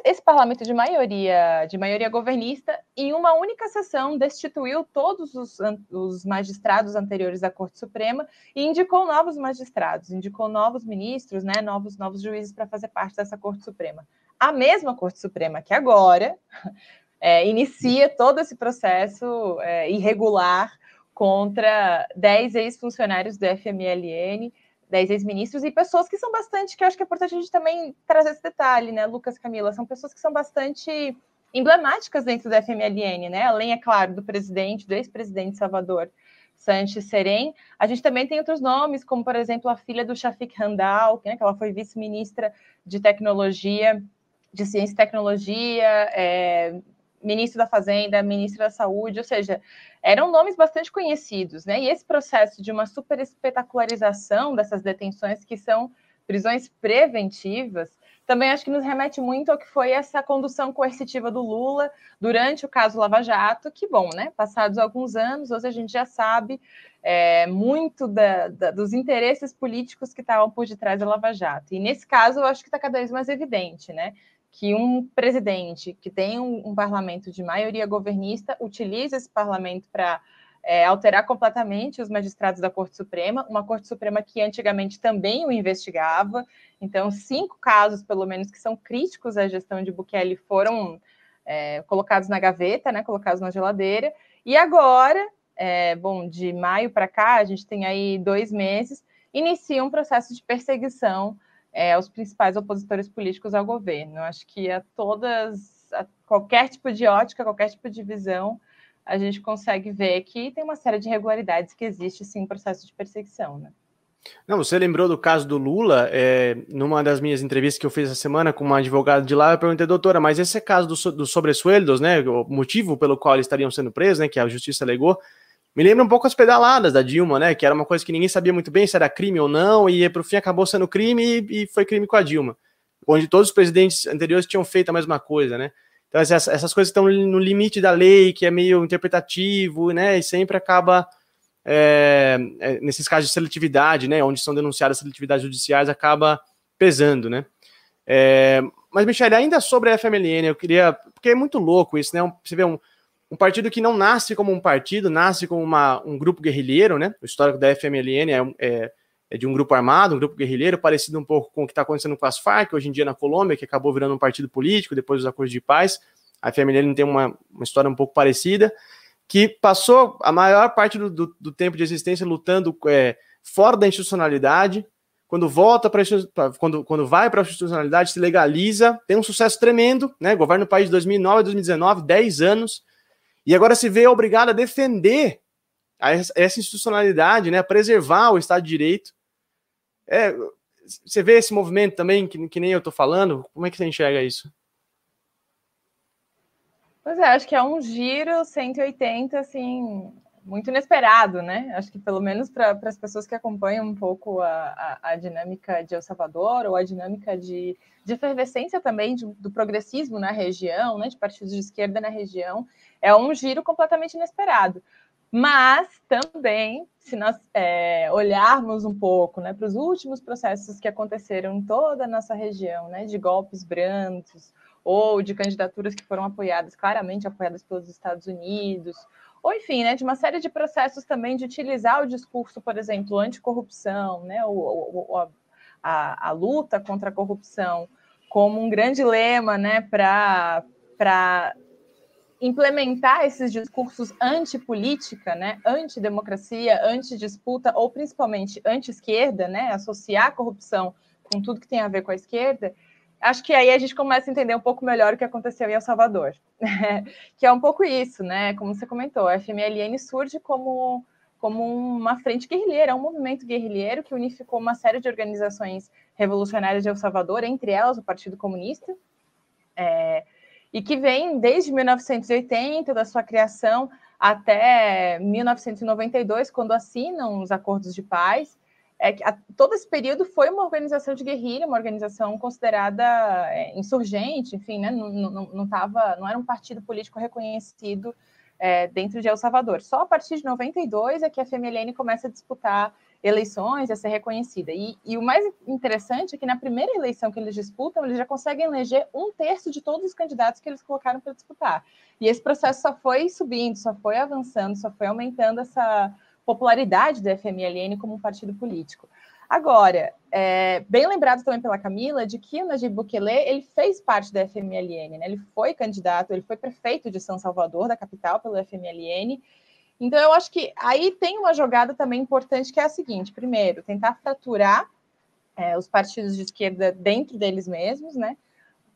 esse parlamento de maioria, de maioria governista, em uma única sessão, destituiu todos os, os, magistrados anteriores à Corte Suprema e indicou novos magistrados, indicou novos ministros, né, novos, novos juízes para fazer parte dessa Corte Suprema. A mesma Corte Suprema que agora é, inicia todo esse processo é, irregular contra 10 ex-funcionários do FMLN, 10 ex-ministros e pessoas que são bastante, que eu acho que é importante a gente também trazer esse detalhe, né, Lucas Camila, são pessoas que são bastante emblemáticas dentro da FMLN, né, além, é claro, do presidente, do ex-presidente Salvador Sanches Serem, a gente também tem outros nomes, como, por exemplo, a filha do Shafik Handal, né, que ela foi vice-ministra de tecnologia, de ciência e tecnologia, é, ministro da Fazenda, ministro da Saúde, ou seja, eram nomes bastante conhecidos, né? E esse processo de uma super espetacularização dessas detenções, que são prisões preventivas, também acho que nos remete muito ao que foi essa condução coercitiva do Lula durante o caso Lava Jato, que, bom, né? Passados alguns anos, hoje a gente já sabe é, muito da, da, dos interesses políticos que estavam por detrás da Lava Jato. E nesse caso, eu acho que está cada vez mais evidente, né? Que um presidente que tem um, um parlamento de maioria governista utiliza esse parlamento para é, alterar completamente os magistrados da Corte Suprema, uma Corte Suprema que antigamente também o investigava. Então, cinco casos, pelo menos, que são críticos à gestão de Bukele foram é, colocados na gaveta, né, colocados na geladeira. E agora, é, bom, de maio para cá, a gente tem aí dois meses, inicia um processo de perseguição é, principais opositores políticos ao governo. Acho que a todas, a qualquer tipo de ótica, qualquer tipo de visão, a gente consegue ver que tem uma série de irregularidades que existe sim um processo de perseguição, né? Não, você lembrou do caso do Lula? É, numa das minhas entrevistas que eu fiz essa semana com uma advogada de lá, eu perguntei, doutora, mas esse é caso dos do sobressueldos, né? O motivo pelo qual eles estariam sendo presos, né? Que a justiça alegou. Me lembra um pouco as pedaladas da Dilma, né? Que era uma coisa que ninguém sabia muito bem se era crime ou não, e por fim acabou sendo crime e, e foi crime com a Dilma. Onde todos os presidentes anteriores tinham feito a mesma coisa, né? Então essas, essas coisas estão no limite da lei, que é meio interpretativo, né? E sempre acaba é, é, nesses casos de seletividade, né? Onde são denunciadas seletividades judiciais, acaba pesando, né? É, mas, Michele, ainda sobre a FMLN, eu queria. Porque é muito louco isso, né? Você vê um um partido que não nasce como um partido, nasce como uma, um grupo guerrilheiro, né? O histórico da FMLN é, é, é, de um grupo armado, um grupo guerrilheiro, parecido um pouco com o que está acontecendo com as Farc, hoje em dia na Colômbia, que acabou virando um partido político depois dos acordos de paz. A FMLN tem uma, uma história um pouco parecida, que passou a maior parte do, do, do tempo de existência lutando é, fora da institucionalidade, quando volta para quando, quando vai para a institucionalidade, se legaliza, tem um sucesso tremendo, né? Governa o país de 2009 a 2019, 10 anos, e agora se vê obrigado a defender essa institucionalidade, né? Preservar o Estado de Direito. É, você vê esse movimento também, que, que nem eu estou falando? Como é que você enxerga isso? Pois é, acho que é um giro 180, assim, muito inesperado, né? Acho que pelo menos para as pessoas que acompanham um pouco a, a, a, dinâmica de El Salvador ou a dinâmica de, de efervescência também de, do progressismo na região, né? De partidos de esquerda na região, é um giro completamente inesperado. Mas também, se nós é, olharmos um pouco né, para os últimos processos que aconteceram em toda a nossa região, né, de golpes brandos ou de candidaturas que foram apoiadas, claramente apoiadas pelos Estados Unidos, ou enfim, né, de uma série de processos também de utilizar o discurso, por exemplo, anticorrupção, né, o, o, a, a, luta contra a corrupção como um grande lema né, para implementar esses discursos anti-política, né, anti-democracia, anti-disputa, ou principalmente anti-esquerda, né, associar a corrupção com tudo que tem a ver com a esquerda, acho que aí a gente começa a entender um pouco melhor o que aconteceu em El Salvador, que é um pouco isso, né? Como você comentou, a FMLN surge como, como uma frente guerrilheira, um movimento guerrilheiro que unificou uma série de organizações revolucionárias de El Salvador, entre elas o Partido Comunista, é, e que vem desde 1980, da sua criação, até 1992, quando assinam os acordos de paz, é que a, todo esse período foi uma organização de guerrilha, uma organização considerada é, insurgente, enfim, né, não, não, não, tava, não era um partido político reconhecido é, dentro de El Salvador. Só a partir de 92 é que a FMLN começa a disputar eleições, a ser reconhecida. E, e, o mais interessante é que na primeira eleição que eles disputam, eles já conseguem eleger um terço de todos os candidatos que eles colocaram para disputar. E esse processo só foi subindo, só foi avançando, só foi aumentando essa popularidade do FMLN como um partido político. Agora, é, bem lembrado também pela Camila de que o Najib Bukele ele fez parte da FMLN, né? ele foi candidato, ele foi prefeito de São Salvador, da capital, pelo FMLN. Então, eu acho que aí tem uma jogada também importante que é a seguinte: primeiro, tentar fraturar é, os partidos de esquerda dentro deles mesmos, né?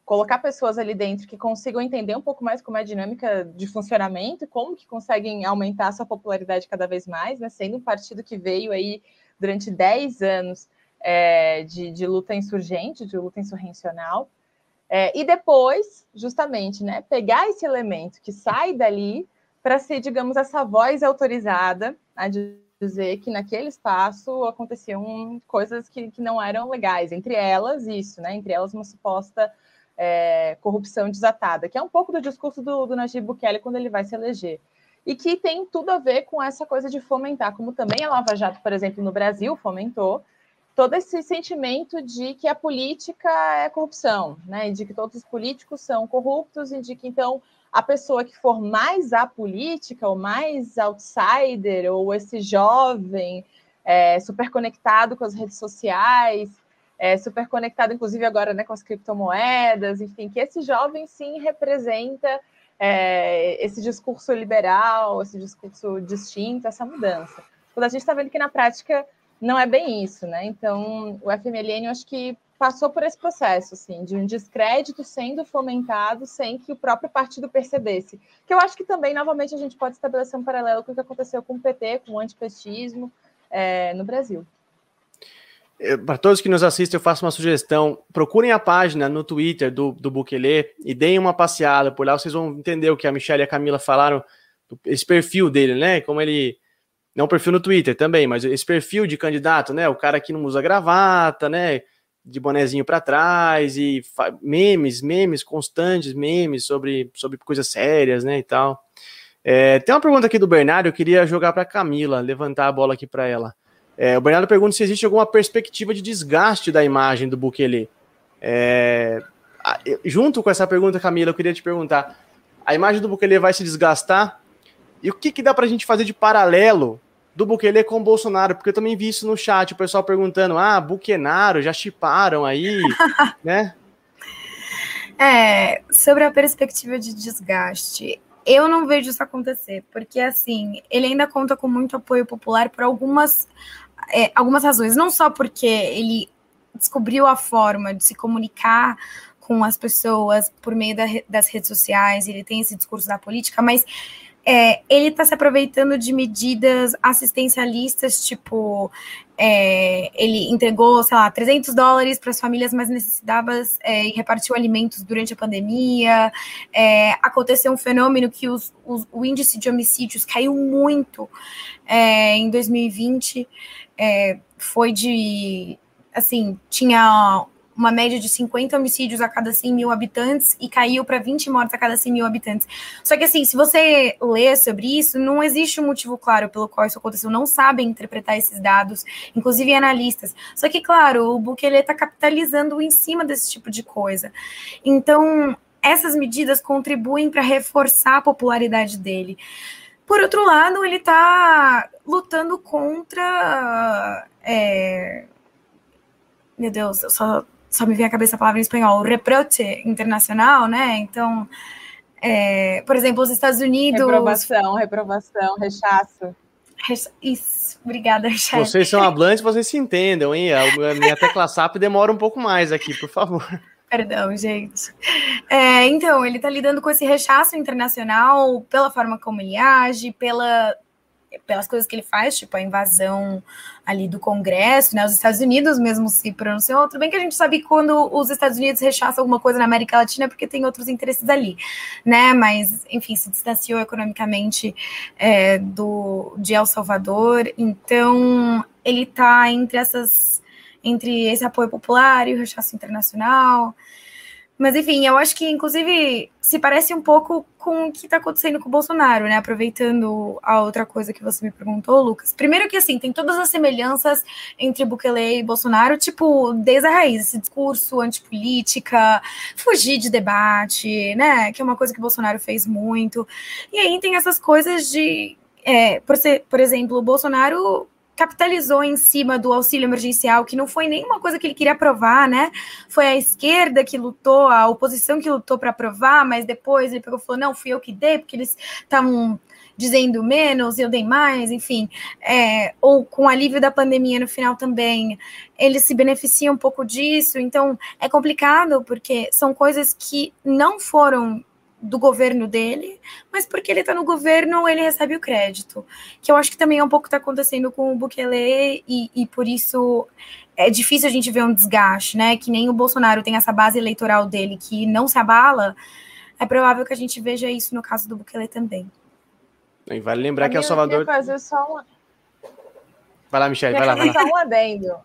Colocar pessoas ali dentro que consigam entender um pouco mais como é a dinâmica de funcionamento, como que conseguem aumentar sua popularidade cada vez mais, né? Sendo um partido que veio aí durante 10 anos é, de, de, luta insurgente, de luta insurrencional. É, e depois, justamente, né, pegar esse elemento que sai dali para ser, digamos, essa voz autorizada a dizer que naquele espaço aconteciam coisas que, que não eram legais, entre elas isso, né, entre elas uma suposta é, corrupção desatada, que é um pouco do discurso do, do Najib Bukele quando ele vai se eleger. E que tem tudo a ver com essa coisa de fomentar, como também a Lava Jato, por exemplo, no Brasil fomentou, todo esse sentimento de que a política é corrupção, né? De que todos os políticos são corruptos e de que então a pessoa que for mais apolítica ou mais outsider ou esse jovem é, super conectado com as redes sociais é, super conectado, inclusive agora né, com as criptomoedas, enfim, que esse jovem sim representa é, esse discurso liberal, esse discurso distinto, essa mudança. Quando a gente está vendo que na prática não é bem isso, né? Então, o FMLN, eu acho que passou por esse processo, assim, de um descrédito sendo fomentado sem que o próprio partido percebesse. Que eu acho que também, novamente, a gente pode estabelecer um paralelo com o que aconteceu com o PT, com o antipetismo é, no Brasil. Para todos que nos assistem, eu faço uma sugestão. Procurem a página no Twitter do, do Bukele e deem uma passeada por lá. Vocês vão entender o que a Michelle e a Camila falaram, esse perfil dele, né? Como ele. Não perfil no Twitter também, mas esse perfil de candidato, né? O cara que não usa gravata, né? De bonezinho para trás e memes, memes constantes, memes sobre, sobre coisas sérias, né? E tal. É, tem uma pergunta aqui do Bernardo, eu queria jogar para Camila, levantar a bola aqui para ela. É, o Bernardo pergunta se existe alguma perspectiva de desgaste da imagem do Bukele. É, junto com essa pergunta, Camila, eu queria te perguntar: a imagem do Bukele vai se desgastar? E o que, que dá para a gente fazer de paralelo do Bukele com o Bolsonaro? Porque eu também vi isso no chat, o pessoal perguntando: ah, Bukenaro, já chiparam aí, né? É, sobre a perspectiva de desgaste, eu não vejo isso acontecer, porque assim, ele ainda conta com muito apoio popular por algumas é, algumas razões, não só porque ele descobriu a forma de se comunicar com as pessoas por meio da, das redes sociais, ele tem esse discurso da política, mas é, ele está se aproveitando de medidas assistencialistas, tipo, é, ele entregou, sei lá, 300 dólares para as famílias mais necessitadas é, e repartiu alimentos durante a pandemia. É, aconteceu um fenômeno que os, os, o índice de homicídios caiu muito é, em 2020, é, foi de, assim, tinha uma média de 50 homicídios a cada 100 mil habitantes e caiu para 20 mortes a cada 100 mil habitantes. Só que, assim, se você lê sobre isso, não existe um motivo claro pelo qual isso aconteceu. Não sabem interpretar esses dados, inclusive analistas. Só que, claro, o Bukele está capitalizando em cima desse tipo de coisa. Então, essas medidas contribuem para reforçar a popularidade dele. Por outro lado, ele está lutando contra. É... Meu Deus, eu só só me vem à cabeça a palavra em espanhol, reproche internacional, né? Então, é, por exemplo, os Estados Unidos. Reprovação, reprovação, rechaço. Isso, obrigada, chefe. Vocês são hablantes, vocês se entendam, hein? A minha tecla SAP demora um pouco mais aqui, por favor. Perdão, gente. É, então, ele está lidando com esse rechaço internacional pela forma como ele age, pela pelas coisas que ele faz, tipo a invasão ali do Congresso, né? Os Estados Unidos mesmo se pronunciou. Tudo bem que a gente sabe quando os Estados Unidos rechaçam alguma coisa na América Latina porque tem outros interesses ali, né? Mas, enfim, se distanciou economicamente é, do de El Salvador. Então, ele está entre essas entre esse apoio popular e o rechaço internacional. Mas, enfim, eu acho que, inclusive, se parece um pouco com o que está acontecendo com o Bolsonaro, né? Aproveitando a outra coisa que você me perguntou, Lucas. Primeiro que, assim, tem todas as semelhanças entre Bukele e Bolsonaro, tipo, desde a raiz, esse discurso antipolítica, fugir de debate, né? Que é uma coisa que o Bolsonaro fez muito. E aí tem essas coisas de... É, por, ser, por exemplo, o Bolsonaro capitalizou em cima do auxílio emergencial, que não foi nenhuma coisa que ele queria aprovar, né? Foi a esquerda que lutou, a oposição que lutou para aprovar, mas depois ele pegou e falou: não, fui eu que dei, porque eles estavam dizendo menos, eu dei mais, enfim, é, ou com o alívio da pandemia no final também, eles se beneficiam um pouco disso, então é complicado porque são coisas que não foram do governo dele, mas porque ele está no governo, ele recebe o crédito. Que eu acho que também é um pouco que está acontecendo com o Bukele, e, e por isso é difícil a gente ver um desgaste, né? Que nem o Bolsonaro tem essa base eleitoral dele que não se abala, é provável que a gente veja isso no caso do Bukele também. E vale lembrar que é o Salvador. fazer só uma... Vai lá, Michelle, vai lá. Vai lá. Só um adendo.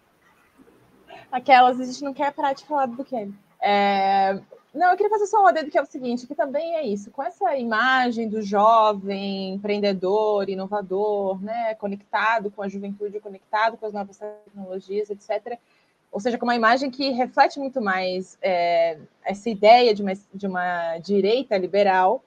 Aquelas, a gente não quer parar de falar do Bukele. É, não, eu queria fazer só um adendo que é o seguinte, que também é isso, com essa imagem do jovem empreendedor, inovador, né, conectado com a juventude, conectado com as novas tecnologias, etc. Ou seja, com uma imagem que reflete muito mais é, essa ideia de uma, de uma direita liberal,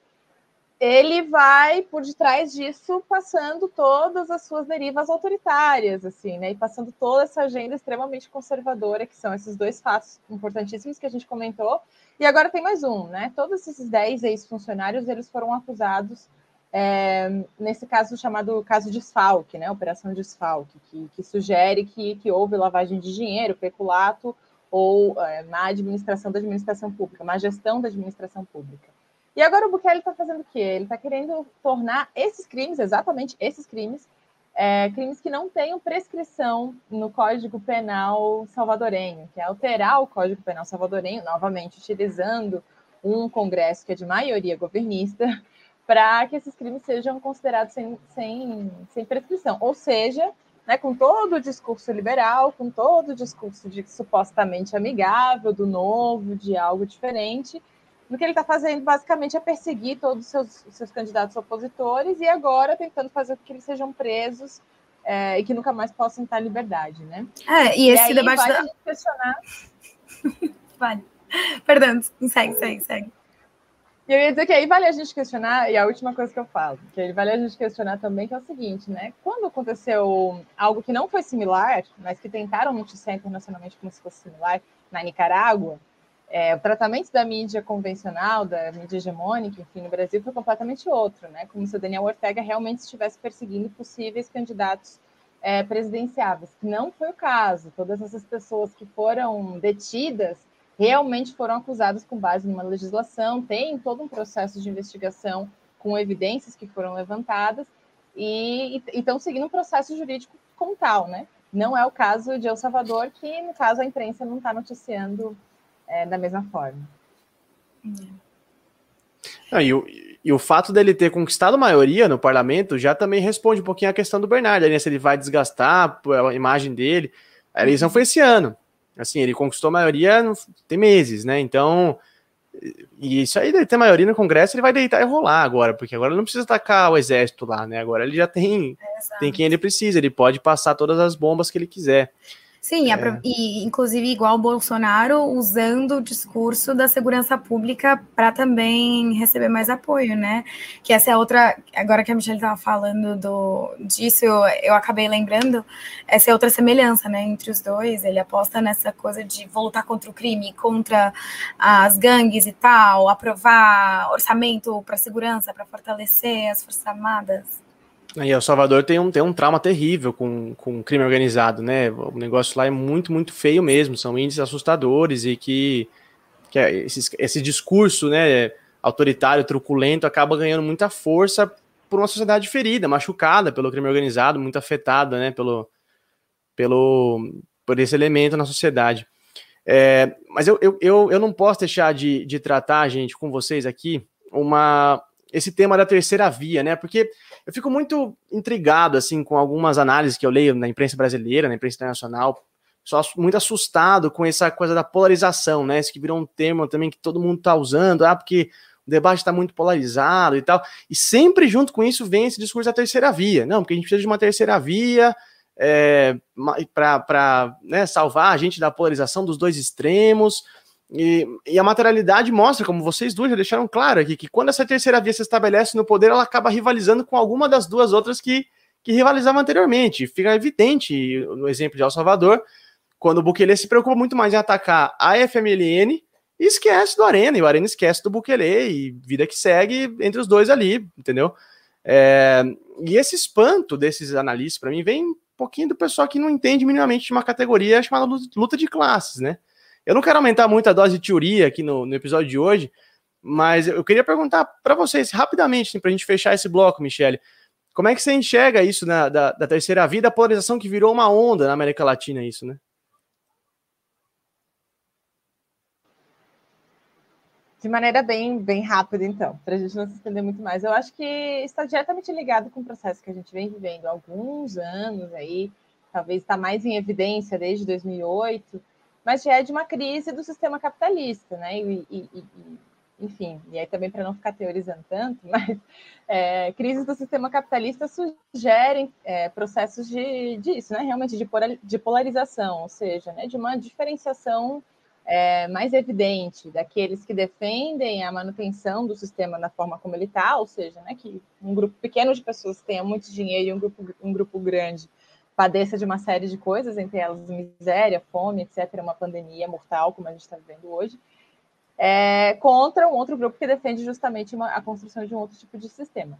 ele vai por detrás disso passando todas as suas derivas autoritárias, assim, né? E passando toda essa agenda extremamente conservadora, que são esses dois fatos importantíssimos que a gente comentou, e agora tem mais um, né? Todos esses 10 ex-funcionários, eles foram acusados é, nesse caso chamado caso desfalque, né? Operação desfalque, que, que sugere que, que houve lavagem de dinheiro, peculato ou é, má administração da administração pública, má gestão da administração pública. E agora o Bukele está fazendo o quê? Ele está querendo tornar esses crimes, exatamente esses crimes, é, crimes que não tenham prescrição no Código Penal salvadorenho, que é alterar o Código Penal salvadorenho, novamente utilizando um Congresso que é de maioria governista, para que esses crimes sejam considerados sem, sem, sem prescrição. Ou seja, né, com todo o discurso liberal, com todo o discurso de supostamente amigável, do novo, de algo diferente, o que ele está fazendo basicamente é perseguir todos os seus, seus, candidatos opositores e agora tentando fazer com que eles sejam presos é, e que nunca mais possam estar em liberdade, né? É, e, e esse debate vale da... questionar. vale. Perdão, segue, segue, segue. E eu ia dizer que aí vale a gente questionar, e a última coisa que eu falo, que aí vale a gente questionar também, que é o seguinte, né? Quando aconteceu algo que não foi similar, mas que tentaram noticiar internacionalmente como se fosse similar na Nicarágua, é, o tratamento da mídia convencional, da mídia hegemônica, enfim, no Brasil foi completamente outro, né? Como se o Daniel Ortega realmente estivesse perseguindo possíveis candidatos é, presidenciáveis, que não foi o caso. Todas essas pessoas que foram detidas realmente foram acusadas com base numa legislação, tem todo um processo de investigação com evidências que foram levantadas e estão seguindo um processo jurídico como tal, né? Não é o caso de El Salvador, que no caso a imprensa não está noticiando é, da mesma forma. Não, e, o, e o fato dele ter conquistado maioria no parlamento já também responde um pouquinho a questão do Bernardo, né? Se ele vai desgastar a imagem dele. A eleição foi esse ano. Assim, ele conquistou a maioria tem meses, né? Então, e isso aí, ter maioria no Congresso, ele vai deitar e rolar agora, porque agora ele não precisa atacar o exército lá, né? Agora ele já tem, é, tem quem ele precisa, ele pode passar todas as bombas que ele quiser. Sim, é. e inclusive igual o Bolsonaro usando o discurso da segurança pública para também receber mais apoio, né? Que essa é outra, agora que a Michelle estava falando do, disso, eu, eu acabei lembrando, essa é outra semelhança, né, entre os dois. Ele aposta nessa coisa de voltar contra o crime, contra as gangues e tal, aprovar orçamento para segurança, para fortalecer as Forças Armadas. E El Salvador tem um, tem um trauma terrível com, com crime organizado, né? O negócio lá é muito, muito feio mesmo. São índices assustadores e que, que é esse, esse discurso né, autoritário, truculento, acaba ganhando muita força por uma sociedade ferida, machucada pelo crime organizado, muito afetada né, pelo, pelo, por esse elemento na sociedade. É, mas eu, eu, eu, eu não posso deixar de, de tratar, gente, com vocês aqui, uma, esse tema da terceira via, né? Porque eu fico muito intrigado, assim, com algumas análises que eu leio na imprensa brasileira, na imprensa internacional, só muito assustado com essa coisa da polarização, né? Esse que virou um termo também que todo mundo tá usando, ah, porque o debate está muito polarizado e tal. E sempre junto com isso vem esse discurso da terceira via. Não, porque a gente precisa de uma terceira via é, para né, salvar a gente da polarização dos dois extremos. E, e, a materialidade mostra, como vocês duas já deixaram claro aqui, que quando essa terceira via se estabelece no poder, ela acaba rivalizando com alguma das duas outras que, que rivalizavam anteriormente. Fica evidente no exemplo de El Salvador, quando o Bukele se preocupa muito mais em atacar a FMLN e esquece do Arena, e o Arena esquece do Bukele, e vida que segue entre os dois ali, entendeu? É, e esse espanto desses analistas, para mim, vem um pouquinho do pessoal que não entende minimamente de uma categoria chamada luta de classes, né? Eu não quero aumentar muito a dose de teoria aqui no, no episódio de hoje, mas eu queria perguntar para vocês, rapidamente, assim, para a gente fechar esse bloco, Michele, como é que você enxerga isso na, da, da terceira vida, a polarização que virou uma onda na América Latina, isso, né? De maneira bem, bem rápida, então, para a gente não se estender muito mais. Eu acho que está diretamente ligado com o processo que a gente vem vivendo há alguns anos aí, talvez está mais em evidência desde 2008, mas já é de uma crise do sistema capitalista, né? E, e, e enfim, e aí também para não ficar teorizando tanto, mas é, crises do sistema capitalista sugerem é, processos de, disso, né? Realmente de, polarização, ou seja, né, de uma diferenciação é, mais evidente daqueles que defendem a manutenção do sistema da forma como ele está, ou seja, né, que um grupo pequeno de pessoas tenha muito dinheiro e um grupo, um grupo grande padeça de uma série de coisas, entre elas miséria, fome, etc., uma pandemia mortal, como a gente está vivendo hoje, é, contra um outro grupo que defende justamente uma, a construção de um outro tipo de sistema.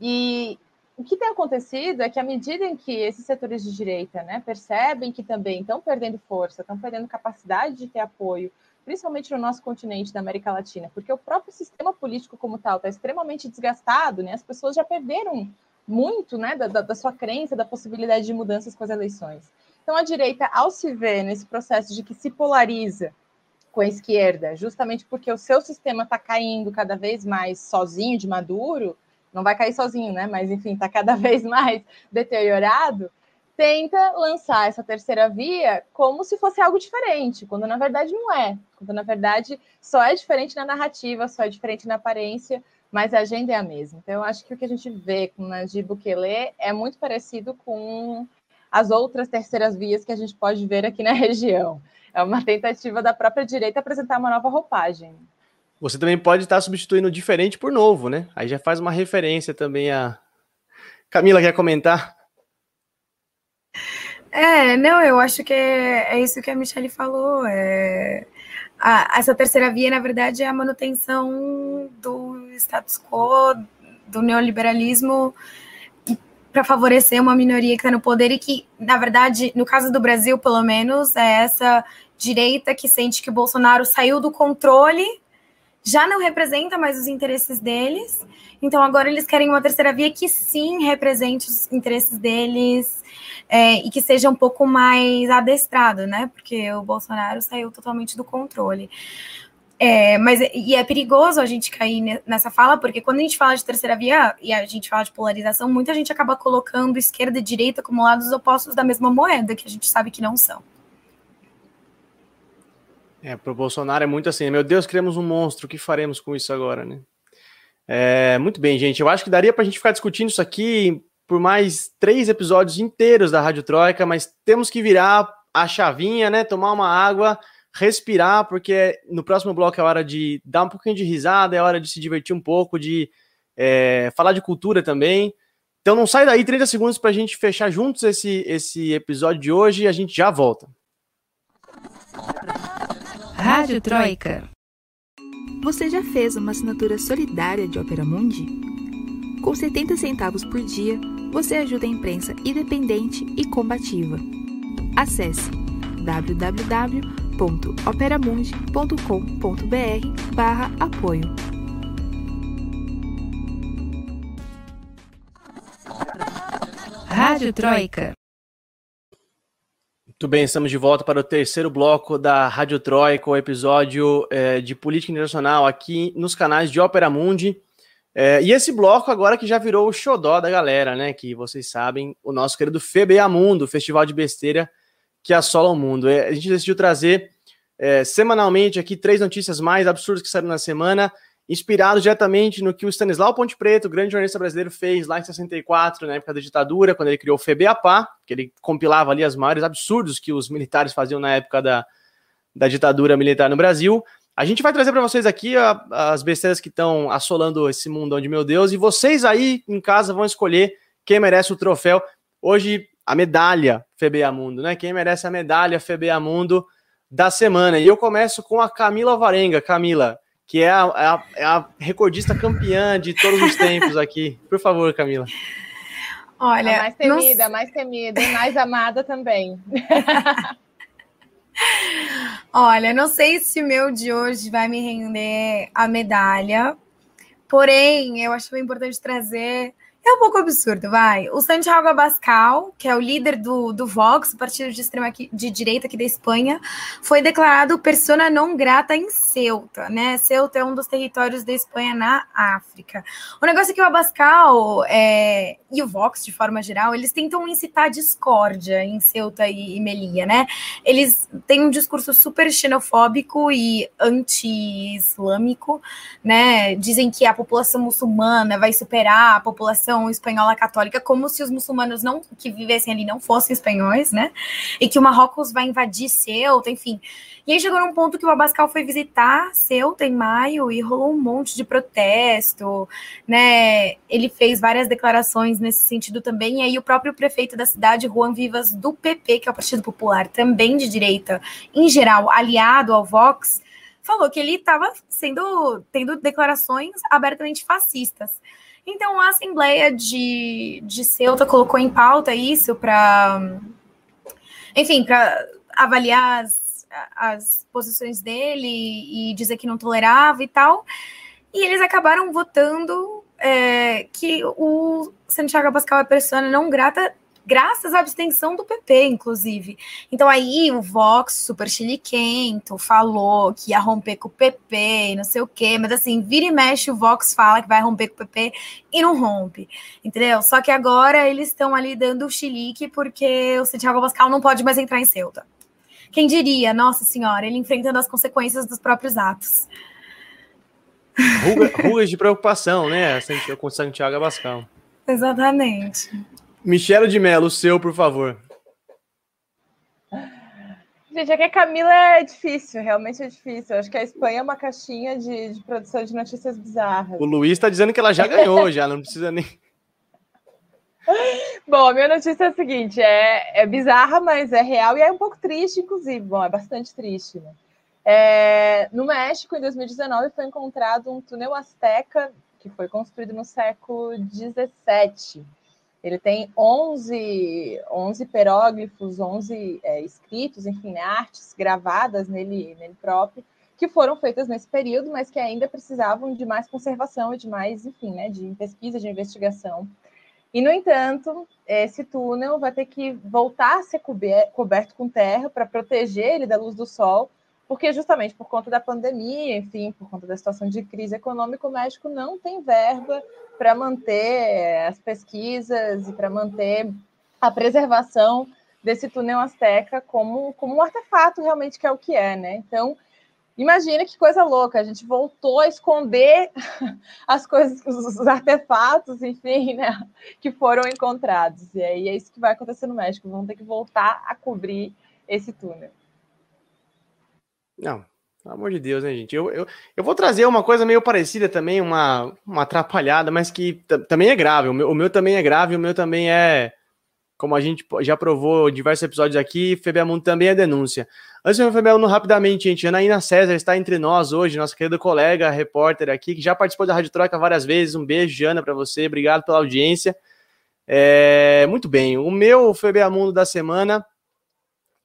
E o que tem acontecido é que, à medida em que esses setores de direita né, percebem que também estão perdendo força, estão perdendo capacidade de ter apoio, principalmente no nosso continente da América Latina, porque o próprio sistema político como tal está extremamente desgastado, né, as pessoas já perderam muito né, da, da sua crença, da possibilidade de mudanças com as eleições. Então, a direita, ao se ver nesse processo de que se polariza com a esquerda, justamente porque o seu sistema está caindo cada vez mais sozinho de maduro, não vai cair sozinho, né? Mas enfim, está cada vez mais deteriorado. Tenta lançar essa terceira via como se fosse algo diferente, quando na verdade não é. Quando na verdade só é diferente na narrativa, só é diferente na aparência, mas a agenda é a mesma. Então, eu acho que o que a gente vê com Najib Bukele é muito parecido com as outras terceiras vias que a gente pode ver aqui na região. É uma tentativa da própria direita apresentar uma nova roupagem. Você também pode estar substituindo diferente por novo, né? Aí já faz uma referência também a. Camila, quer comentar? É, não, eu acho que é, é isso que a Michelle falou. É, a, essa terceira via, na verdade, é a manutenção do status quo, do neoliberalismo para favorecer uma minoria que está no poder e que, na verdade, no caso do Brasil, pelo menos, é essa direita que sente que o Bolsonaro saiu do controle, já não representa mais os interesses deles. Então agora eles querem uma terceira via que sim represente os interesses deles é, e que seja um pouco mais adestrado, né? Porque o Bolsonaro saiu totalmente do controle. É, mas e é perigoso a gente cair nessa fala, porque quando a gente fala de terceira via e a gente fala de polarização, muita gente acaba colocando esquerda e direita como lados opostos da mesma moeda, que a gente sabe que não são. É, para o Bolsonaro é muito assim, meu Deus, criamos um monstro, o que faremos com isso agora, né? É, muito bem, gente. Eu acho que daria para a gente ficar discutindo isso aqui por mais três episódios inteiros da Rádio Troika, mas temos que virar a chavinha, né? Tomar uma água, respirar, porque no próximo bloco é hora de dar um pouquinho de risada, é hora de se divertir um pouco, de é, falar de cultura também. Então não sai daí 30 segundos para a gente fechar juntos esse, esse episódio de hoje e a gente já volta. Rádio Troika. Você já fez uma assinatura solidária de Opera Mundi? Com 70 centavos por dia, você ajuda a imprensa independente e combativa. Acesse www.operamundi.com.br/apoio. Rádio Troika. Muito bem, estamos de volta para o terceiro bloco da Rádio Troika, o episódio é, de política internacional aqui nos canais de Ópera Mundi. É, e esse bloco agora que já virou o xodó da galera, né? Que vocês sabem, o nosso querido FBA Mundo, festival de besteira que assola o mundo. É, a gente decidiu trazer é, semanalmente aqui três notícias mais absurdas que saíram na semana inspirado diretamente no que o Stanislau Ponte Preto, grande jornalista brasileiro, fez lá em 64, na época da ditadura, quando ele criou o FEBAPA, que ele compilava ali as maiores absurdos que os militares faziam na época da, da ditadura militar no Brasil. A gente vai trazer para vocês aqui a, as besteiras que estão assolando esse mundo onde, meu Deus, e vocês aí em casa vão escolher quem merece o troféu. Hoje, a medalha FBA Mundo, né? Quem merece a medalha FBA Mundo da semana. E eu começo com a Camila Varenga. Camila, que é a, é a, é a recordista campeã de todos os tempos aqui. Por favor, Camila. Olha, a mais temida, não... mais temida e mais amada também. Olha, não sei se o meu de hoje vai me render a medalha, porém, eu acho importante trazer é um pouco absurdo, vai. O Santiago Abascal, que é o líder do, do Vox, o partido de extrema aqui, de direita aqui da Espanha, foi declarado persona não grata em Ceuta, né? Ceuta é um dos territórios da Espanha na África. O negócio é que o Abascal é, e o Vox, de forma geral, eles tentam incitar discórdia em Ceuta e, e né? Eles têm um discurso super xenofóbico e anti-islâmico, né? Dizem que a população muçulmana vai superar a população população espanhola católica, como se os muçulmanos não que vivessem ali não fossem espanhóis, né? E que o Marrocos vai invadir Ceuta, enfim. E aí chegou num ponto que o Abascal foi visitar Ceuta em maio e rolou um monte de protesto, né? Ele fez várias declarações nesse sentido também. E aí o próprio prefeito da cidade, Juan Vivas, do PP, que é o Partido Popular, também de direita, em geral, aliado ao Vox, falou que ele estava sendo tendo declarações abertamente fascistas. Então, a Assembleia de, de Ceuta colocou em pauta isso para, enfim, para avaliar as, as posições dele e dizer que não tolerava e tal. E eles acabaram votando é, que o Santiago Abascal é persona não grata graças à abstenção do PP, inclusive. Então aí o Vox, super chiliquento, falou que ia romper com o PP e não sei o quê, mas assim, vira e mexe o Vox fala que vai romper com o PP e não rompe, entendeu? Só que agora eles estão ali dando o chilique porque o Santiago Pascal não pode mais entrar em Ceuta. Quem diria, nossa senhora, ele enfrentando as consequências dos próprios atos. Ruga, rugas de preocupação, né? Com Santiago Abascal. Exatamente. Michele de Mello, o seu, por favor. Gente, é que a Camila é difícil, realmente é difícil. Acho que a Espanha é uma caixinha de, de produção de notícias bizarras. O Luiz está dizendo que ela já ganhou, já, não precisa nem. Bom, a minha notícia é a seguinte: é, é bizarra, mas é real e é um pouco triste, inclusive. Bom, é bastante triste, né? É, no México, em 2019, foi encontrado um túnel azteca que foi construído no século XVII Ele tem 11, 11 peróglifos, 11 é, escritos, enfim, né, artes gravadas nele, nele próprio, que foram feitas nesse período, mas que ainda precisavam de mais conservação e de mais, enfim, né, de pesquisa, de investigação. E, no entanto, esse túnel vai ter que voltar a ser coberto com terra para proteger ele da luz do sol, porque justamente por conta da pandemia, enfim, por conta da situação de crise econômica, o México não tem verba para manter as pesquisas e para manter a preservação desse túnel azteca como, como um artefato realmente que é o que é, né? Então, imagina que coisa louca, a gente voltou a esconder as coisas, os artefatos, enfim, né, que foram encontrados. E aí é isso que vai acontecer no México, vão ter que voltar a cobrir esse túnel. Não, pelo amor de Deus, né, gente? Eu, eu, eu vou trazer uma coisa meio parecida também, uma, uma atrapalhada, mas que também é grave. O meu, o meu também é grave, o meu também é. Como a gente já provou diversos episódios aqui, Febeamundo também é denúncia. Antes de Febeamundo, rapidamente, gente, Anaína César está entre nós hoje, nossa querida colega, repórter aqui, que já participou da Rádio Troca várias vezes. Um beijo, Jana, para você. Obrigado pela audiência. É, muito bem, o meu Febeamundo da semana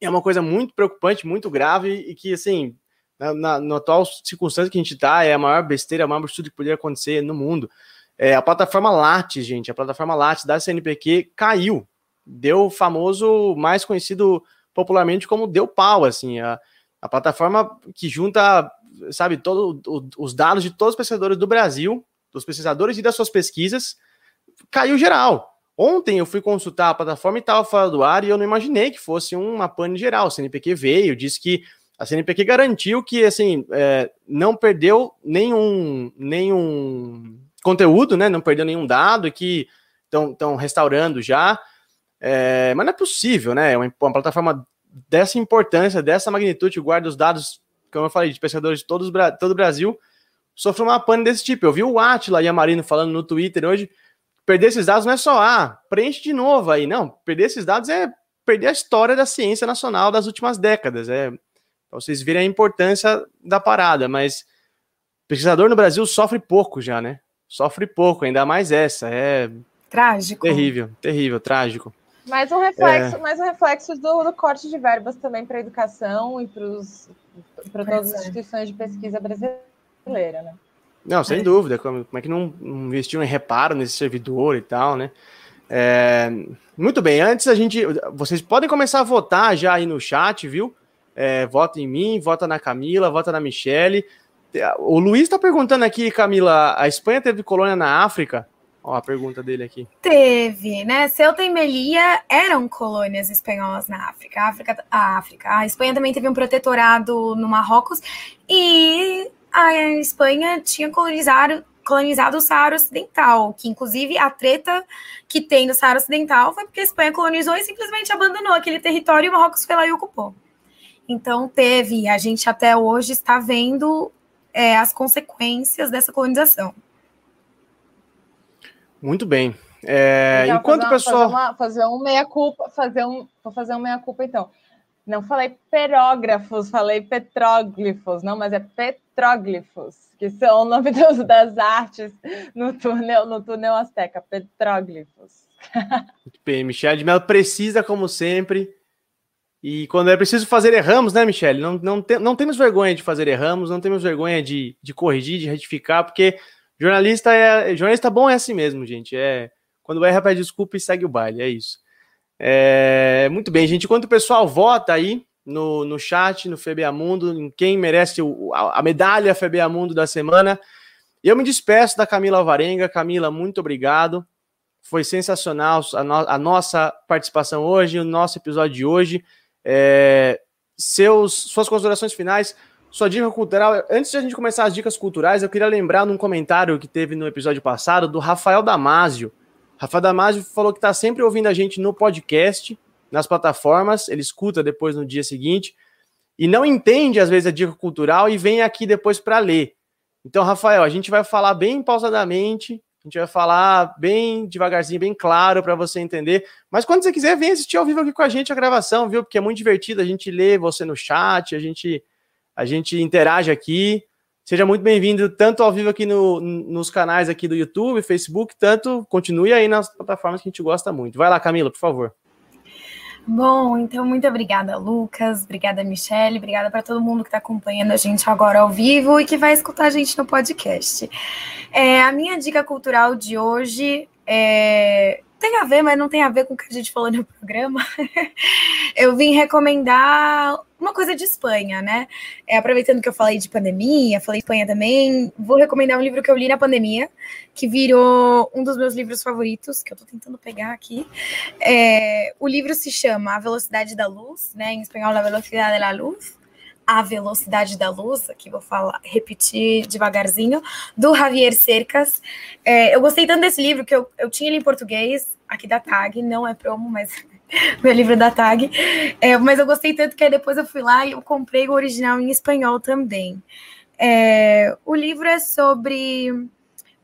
é uma coisa muito preocupante, muito grave e que, assim, na, na, atual circunstância que a gente está, é a maior besteira, a maior absurdo que poderia acontecer no mundo. É, a plataforma Lattes, gente, a plataforma Lattes da CNPq caiu. Deu o famoso, mais conhecido popularmente como deu pau, assim, a, a plataforma que junta, sabe, todo, o, os dados de todos os pesquisadores do Brasil, dos pesquisadores e das suas pesquisas, caiu geral. Ontem eu fui consultar a plataforma e estava fora do ar e eu não imaginei que fosse uma pane geral. O CNPq veio, disse que a CNPq garantiu que assim é, não perdeu nenhum, nenhum conteúdo, né? Não perdeu nenhum dado que estão restaurando já. É, mas não é possível, né? Uma, uma, plataforma dessa importância, dessa magnitude, guarda os dados, como eu falei, de pescadores de todos, todo o Brasil, sofreu uma pane desse tipo. Eu vi o Atila e a Marino falando no Twitter hoje perder esses dados não é só, ah, preenche de novo aí. Não, perder esses dados é perder a história da ciência nacional das últimas décadas. É para vocês verem a importância da parada, mas pesquisador no Brasil sofre pouco já, né? Sofre pouco, ainda mais essa. É trágico. Terrível, terrível, trágico. Mais um reflexo, é... mais um reflexo do, do corte de verbas também para a educação e para todas as instituições de pesquisa brasileira, né? Não, sem é. dúvida. Como, como, é que não investiram em reparo nesse servidor e tal, né? É, muito bem, antes a gente. Vocês podem começar a votar já aí no chat, viu? É, vota em mim, vota na Camila, vota na Michele. O Luiz está perguntando aqui, Camila, a Espanha teve colônia na África? Ó, a pergunta dele aqui. Teve, né? Ceuta e Melilla eram colônias espanholas na África. A África, a África. A Espanha também teve um protetorado no Marrocos e a Espanha tinha colonizado, colonizado o Saara Ocidental, que inclusive a treta que tem no Saara Ocidental foi porque a Espanha colonizou e simplesmente abandonou aquele território e o Marrocos foi lá e ocupou. Então teve, a gente até hoje está vendo é, as consequências dessa colonização. Muito bem. É, enquanto o pessoal. Fazer, uma, fazer um meia-culpa, fazer um. Vou fazer um meia-culpa, então. Não falei perógrafos, falei petróglifos, não, mas é petróglifos, que são o nome dos, das artes no túnel, no túnel Azteca, petróglifos. Muito bem, Michelle de Mello precisa, como sempre. E quando é preciso fazer erramos, né, Michelle? Não, não, te, não temos vergonha de fazer erramos, não temos vergonha de, de corrigir, de retificar, porque jornalista é jornalista bom é assim mesmo, gente. É quando erra, pede desculpa e segue o baile, é isso. É, muito bem, gente. Enquanto o pessoal vota aí no, no chat, no FBA Mundo, em quem merece o, a, a medalha FBA Mundo da semana, eu me despeço da Camila Alvarenga. Camila, muito obrigado. Foi sensacional a, no, a nossa participação hoje, o nosso episódio de hoje. É, seus, suas considerações finais, sua dica cultural. Antes de a gente começar as dicas culturais, eu queria lembrar num comentário que teve no episódio passado do Rafael Damasio. Rafa Damasio falou que está sempre ouvindo a gente no podcast, nas plataformas, ele escuta depois no dia seguinte e não entende às vezes a dica cultural e vem aqui depois para ler. Então, Rafael, a gente vai falar bem pausadamente, a gente vai falar bem devagarzinho, bem claro para você entender. Mas quando você quiser, vem assistir ao vivo aqui com a gente a gravação, viu? Porque é muito divertido, a gente lê você no chat, a gente a gente interage aqui. Seja muito bem-vindo, tanto ao vivo aqui no, nos canais aqui do YouTube, Facebook, tanto continue aí nas plataformas que a gente gosta muito. Vai lá, Camila, por favor. Bom, então muito obrigada, Lucas, obrigada, Michelle, obrigada para todo mundo que está acompanhando a gente agora ao vivo e que vai escutar a gente no podcast. É, a minha dica cultural de hoje é, tem a ver, mas não tem a ver com o que a gente falou no programa. eu vim recomendar uma coisa de Espanha, né? É, aproveitando que eu falei de pandemia, falei de Espanha também, vou recomendar um livro que eu li na pandemia, que virou um dos meus livros favoritos, que eu tô tentando pegar aqui. É, o livro se chama A Velocidade da Luz, né? Em espanhol, A Velocidade da Luz a Velocidade da Luz, aqui vou falar, repetir devagarzinho, do Javier Cercas. É, eu gostei tanto desse livro que eu, eu tinha ele em português, aqui da TAG, não é promo, mas meu livro da TAG. É, mas eu gostei tanto que depois eu fui lá e eu comprei o original em espanhol também. É, o livro é sobre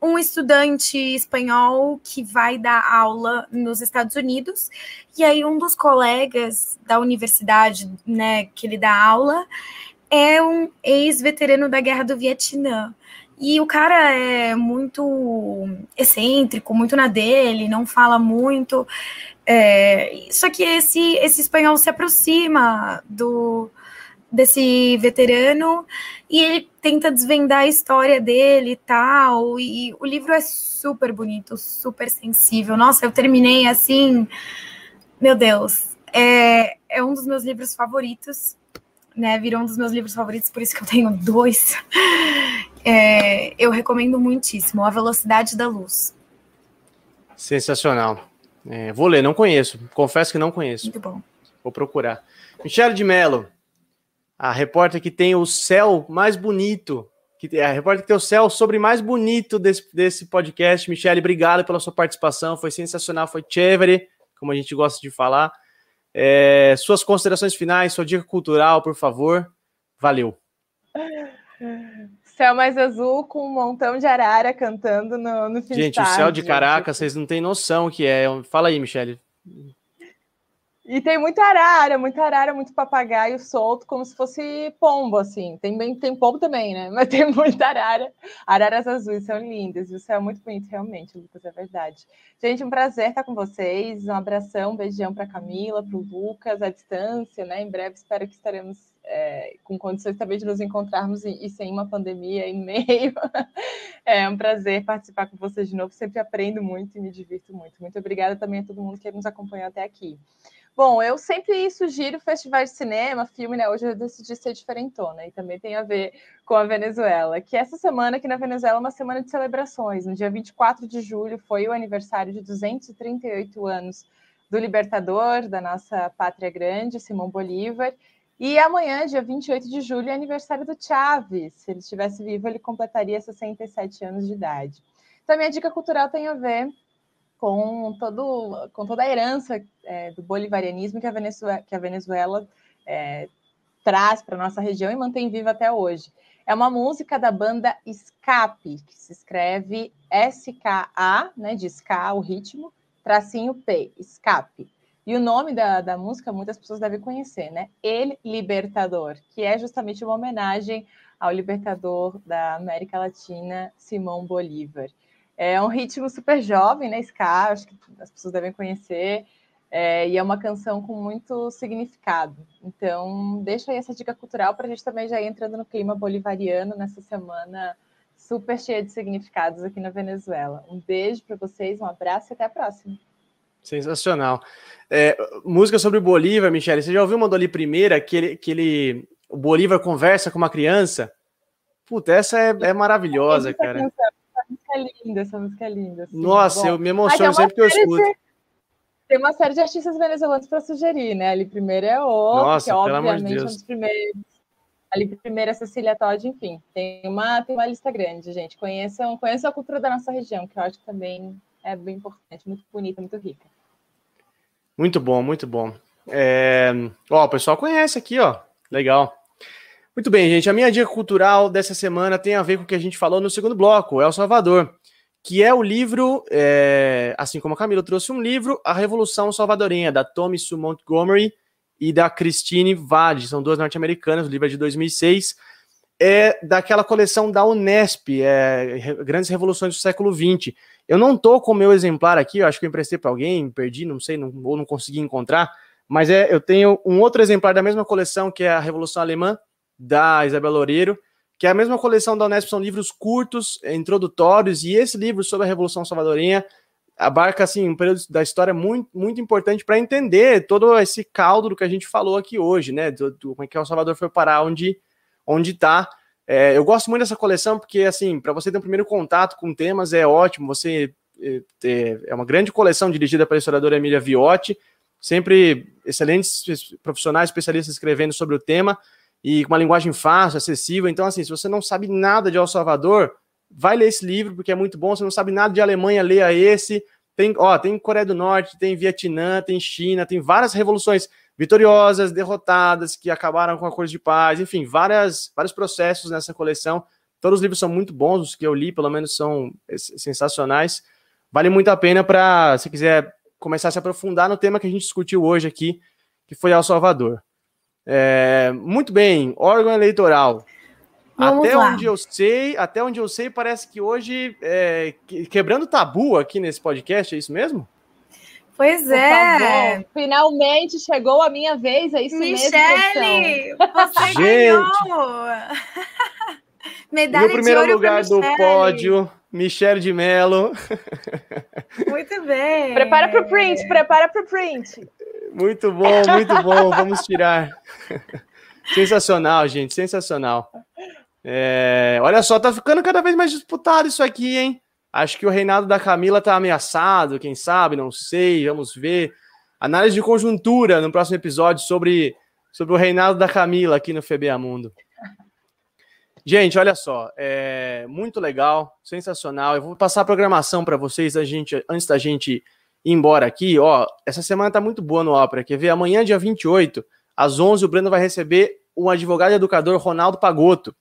um estudante espanhol que vai dar aula nos Estados Unidos, e aí um dos colegas da universidade, né, que ele dá aula, é um ex-veterano da Guerra do Vietnã. E o cara é muito excêntrico, muito na dele, não fala muito. É, só que esse, esse espanhol se aproxima do, desse veterano e ele tenta desvendar a história dele e tal. E o livro é super bonito, super sensível. Nossa, eu terminei assim, meu Deus, é, é um dos meus livros favoritos, né? Virou um dos meus livros favoritos, por isso que eu tenho dois. É, eu recomendo muitíssimo A Velocidade da Luz. Sensacional. É, vou ler, não conheço. Confesso que não conheço. Muito bom. Vou procurar. Michele de Mello, a repórter que tem o céu mais bonito, que a repórter que tem o céu sobre mais bonito desse, desse podcast. Michele, obrigado pela sua participação, foi sensacional, foi chévere, como a gente gosta de falar. É, suas considerações finais, sua dica cultural, por favor. Valeu. Céu mais azul com um montão de arara cantando no, no fim Gente, o céu de Caracas, vocês não têm noção o que é. Fala aí, Michele. E tem muita arara, muita arara, muito papagaio solto, como se fosse pombo, assim. Tem, bem, tem pombo também, né? Mas tem muita arara. Araras azuis são lindas. E o céu é muito bonito, realmente, Lucas, é verdade. Gente, um prazer estar com vocês. Um abração, um beijão para Camila, para o Lucas, à distância, né? Em breve espero que estaremos é, com condições também de nos encontrarmos e, e sem uma pandemia em meio. é um prazer participar com vocês de novo. Sempre aprendo muito e me divirto muito. Muito obrigada também a todo mundo que nos acompanhou até aqui. Bom, eu sempre sugiro festivais de cinema, filme, né? Hoje eu decidi ser diferentona e também tem a ver com a Venezuela, que essa semana aqui na Venezuela é uma semana de celebrações. No dia 24 de julho foi o aniversário de 238 anos do libertador da nossa pátria grande, Simão Bolívar. E amanhã, dia 28 de julho, é aniversário do Chaves. Se ele estivesse vivo, ele completaria 67 anos de idade. Então, minha dica cultural tem a ver com, todo, com toda a herança é, do bolivarianismo que a Venezuela, que a Venezuela é, traz para nossa região e mantém viva até hoje. É uma música da banda Escape, que se escreve S-K-A, né, de ska, o ritmo, tracinho P, Escape. E o nome da, da música muitas pessoas devem conhecer, né? El Libertador, que é justamente uma homenagem ao libertador da América Latina, Simão Bolívar. É um ritmo super jovem, né? Ska, acho que as pessoas devem conhecer. É, e é uma canção com muito significado. Então, deixa aí essa dica cultural para a gente também já ir entrando no clima bolivariano nessa semana super cheia de significados aqui na Venezuela. Um beijo para vocês, um abraço e até a próxima. Sensacional. É, música sobre o Bolívar, Michele. Você já ouviu uma ali primeira que ele, que ele, o Bolívar conversa com uma criança? Puta, essa é, é maravilhosa, cara. Essa música é linda, essa música é linda. Assim. Nossa, Bom, eu me emociono sempre que eu escuto. De, tem uma série de artistas venezuelanos para sugerir, né? Ali primeiro é o, Nossa, que obviamente de é um dos primeiros. Ali primeiro é Cecília Todd, enfim. Tem uma, tem uma lista grande, gente. Conheçam, conheçam a cultura da nossa região, que eu acho que também é bem importante, muito bonita, muito rica. Muito bom, muito bom. É... Ó, o pessoal conhece aqui, ó. Legal. Muito bem, gente. A minha dica cultural dessa semana tem a ver com o que a gente falou no segundo bloco, El Salvador, que é o livro, é... assim como a Camila trouxe um livro, A Revolução Salvadorenha, da Tommy Sue Montgomery e da Christine Vade. São duas norte-americanas, o livro é de 2006. é daquela coleção da Unesp, é, Grandes Revoluções do Século XX. Eu não tô com o meu exemplar aqui, eu acho que eu emprestei para alguém, perdi, não sei, não, ou não consegui encontrar, mas é, eu tenho um outro exemplar da mesma coleção, que é a Revolução Alemã, da Isabel Loureiro, que é a mesma coleção da Unesp, são livros curtos, introdutórios, e esse livro sobre a Revolução Salvadorenha abarca assim um período da história muito, muito importante para entender todo esse caldo do que a gente falou aqui hoje, né? Do, do como é que o Salvador foi parar onde onde está. É, eu gosto muito dessa coleção porque assim, para você ter um primeiro contato com temas é ótimo. Você é, é uma grande coleção dirigida pela historiadora Emília Viotti, sempre excelentes profissionais especialistas escrevendo sobre o tema e com uma linguagem fácil, acessível. Então, assim, se você não sabe nada de El Salvador, vai ler esse livro, porque é muito bom. Se não sabe nada de Alemanha, leia esse. Tem, ó, tem Coreia do Norte, tem Vietnã, tem China, tem várias revoluções vitoriosas, derrotadas, que acabaram com acordos de paz, enfim, várias, vários processos nessa coleção. Todos os livros são muito bons, os que eu li, pelo menos, são sensacionais. Vale muito a pena para, se quiser começar a se aprofundar no tema que a gente discutiu hoje aqui, que foi El Salvador. É, muito bem, órgão eleitoral. Vamos até lá. onde eu sei, até onde eu sei, parece que hoje é, quebrando tabu aqui nesse podcast, é isso mesmo? Pois é. Finalmente chegou a minha vez, é isso Michele, mesmo. você Gente, ganhou. Medalha no primeiro lugar do pódio, Michele de Mello. Muito bem. Prepara para o print, prepara para o print. Muito bom, muito bom. Vamos tirar. Sensacional, gente, sensacional. É, olha só, tá ficando cada vez mais disputado isso aqui, hein? Acho que o reinado da Camila tá ameaçado, quem sabe, não sei, vamos ver. Análise de conjuntura no próximo episódio sobre, sobre o reinado da Camila aqui no FBA Mundo. Gente, olha só, é muito legal, sensacional. Eu vou passar a programação para vocês a gente, antes da gente embora aqui. Ó, essa semana tá muito boa no Ópera. Quer ver? Amanhã, dia 28, às 11, o Breno vai receber o advogado e educador Ronaldo Pagotto.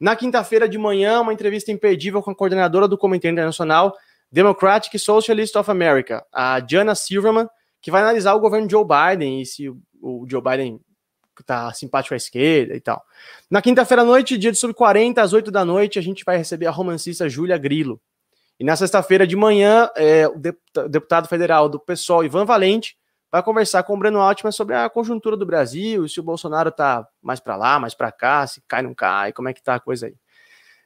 Na quinta-feira de manhã, uma entrevista imperdível com a coordenadora do Comitê Internacional Democratic Socialist of America, a Jana Silverman, que vai analisar o governo Joe Biden e se o Joe Biden está simpático à esquerda e tal. Na quinta-feira à noite, dia de sub-40, às 8 da noite, a gente vai receber a romancista Júlia Grillo. E na sexta-feira de manhã, é, o deputado federal do PSOL, Ivan Valente, vai conversar com o Breno Altman sobre a conjuntura do Brasil, se o Bolsonaro tá mais para lá, mais para cá, se cai, não cai, como é que tá a coisa aí.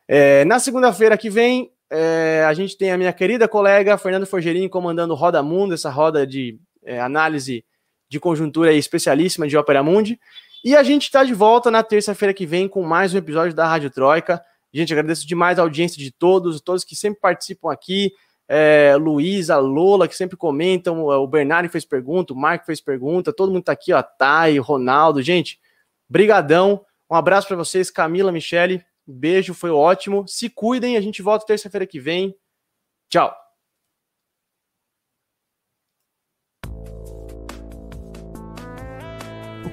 É, na segunda-feira que vem, é, a gente tem a minha querida colega Fernando Forgerini comandando Roda Mundo, essa roda de é, análise de conjuntura especialíssima de Ópera Mundi. E a gente está de volta na terça-feira que vem com mais um episódio da Rádio Troika. Gente, agradeço demais a audiência de todos, todos que sempre participam aqui é, Luiz, a Lola, que sempre comentam, o Bernardo fez pergunta, o Marco fez pergunta, todo mundo tá aqui, ó, Thay, Ronaldo, gente, brigadão, um abraço para vocês, Camila, Michele, beijo, foi ótimo, se cuidem, a gente volta terça-feira que vem, tchau.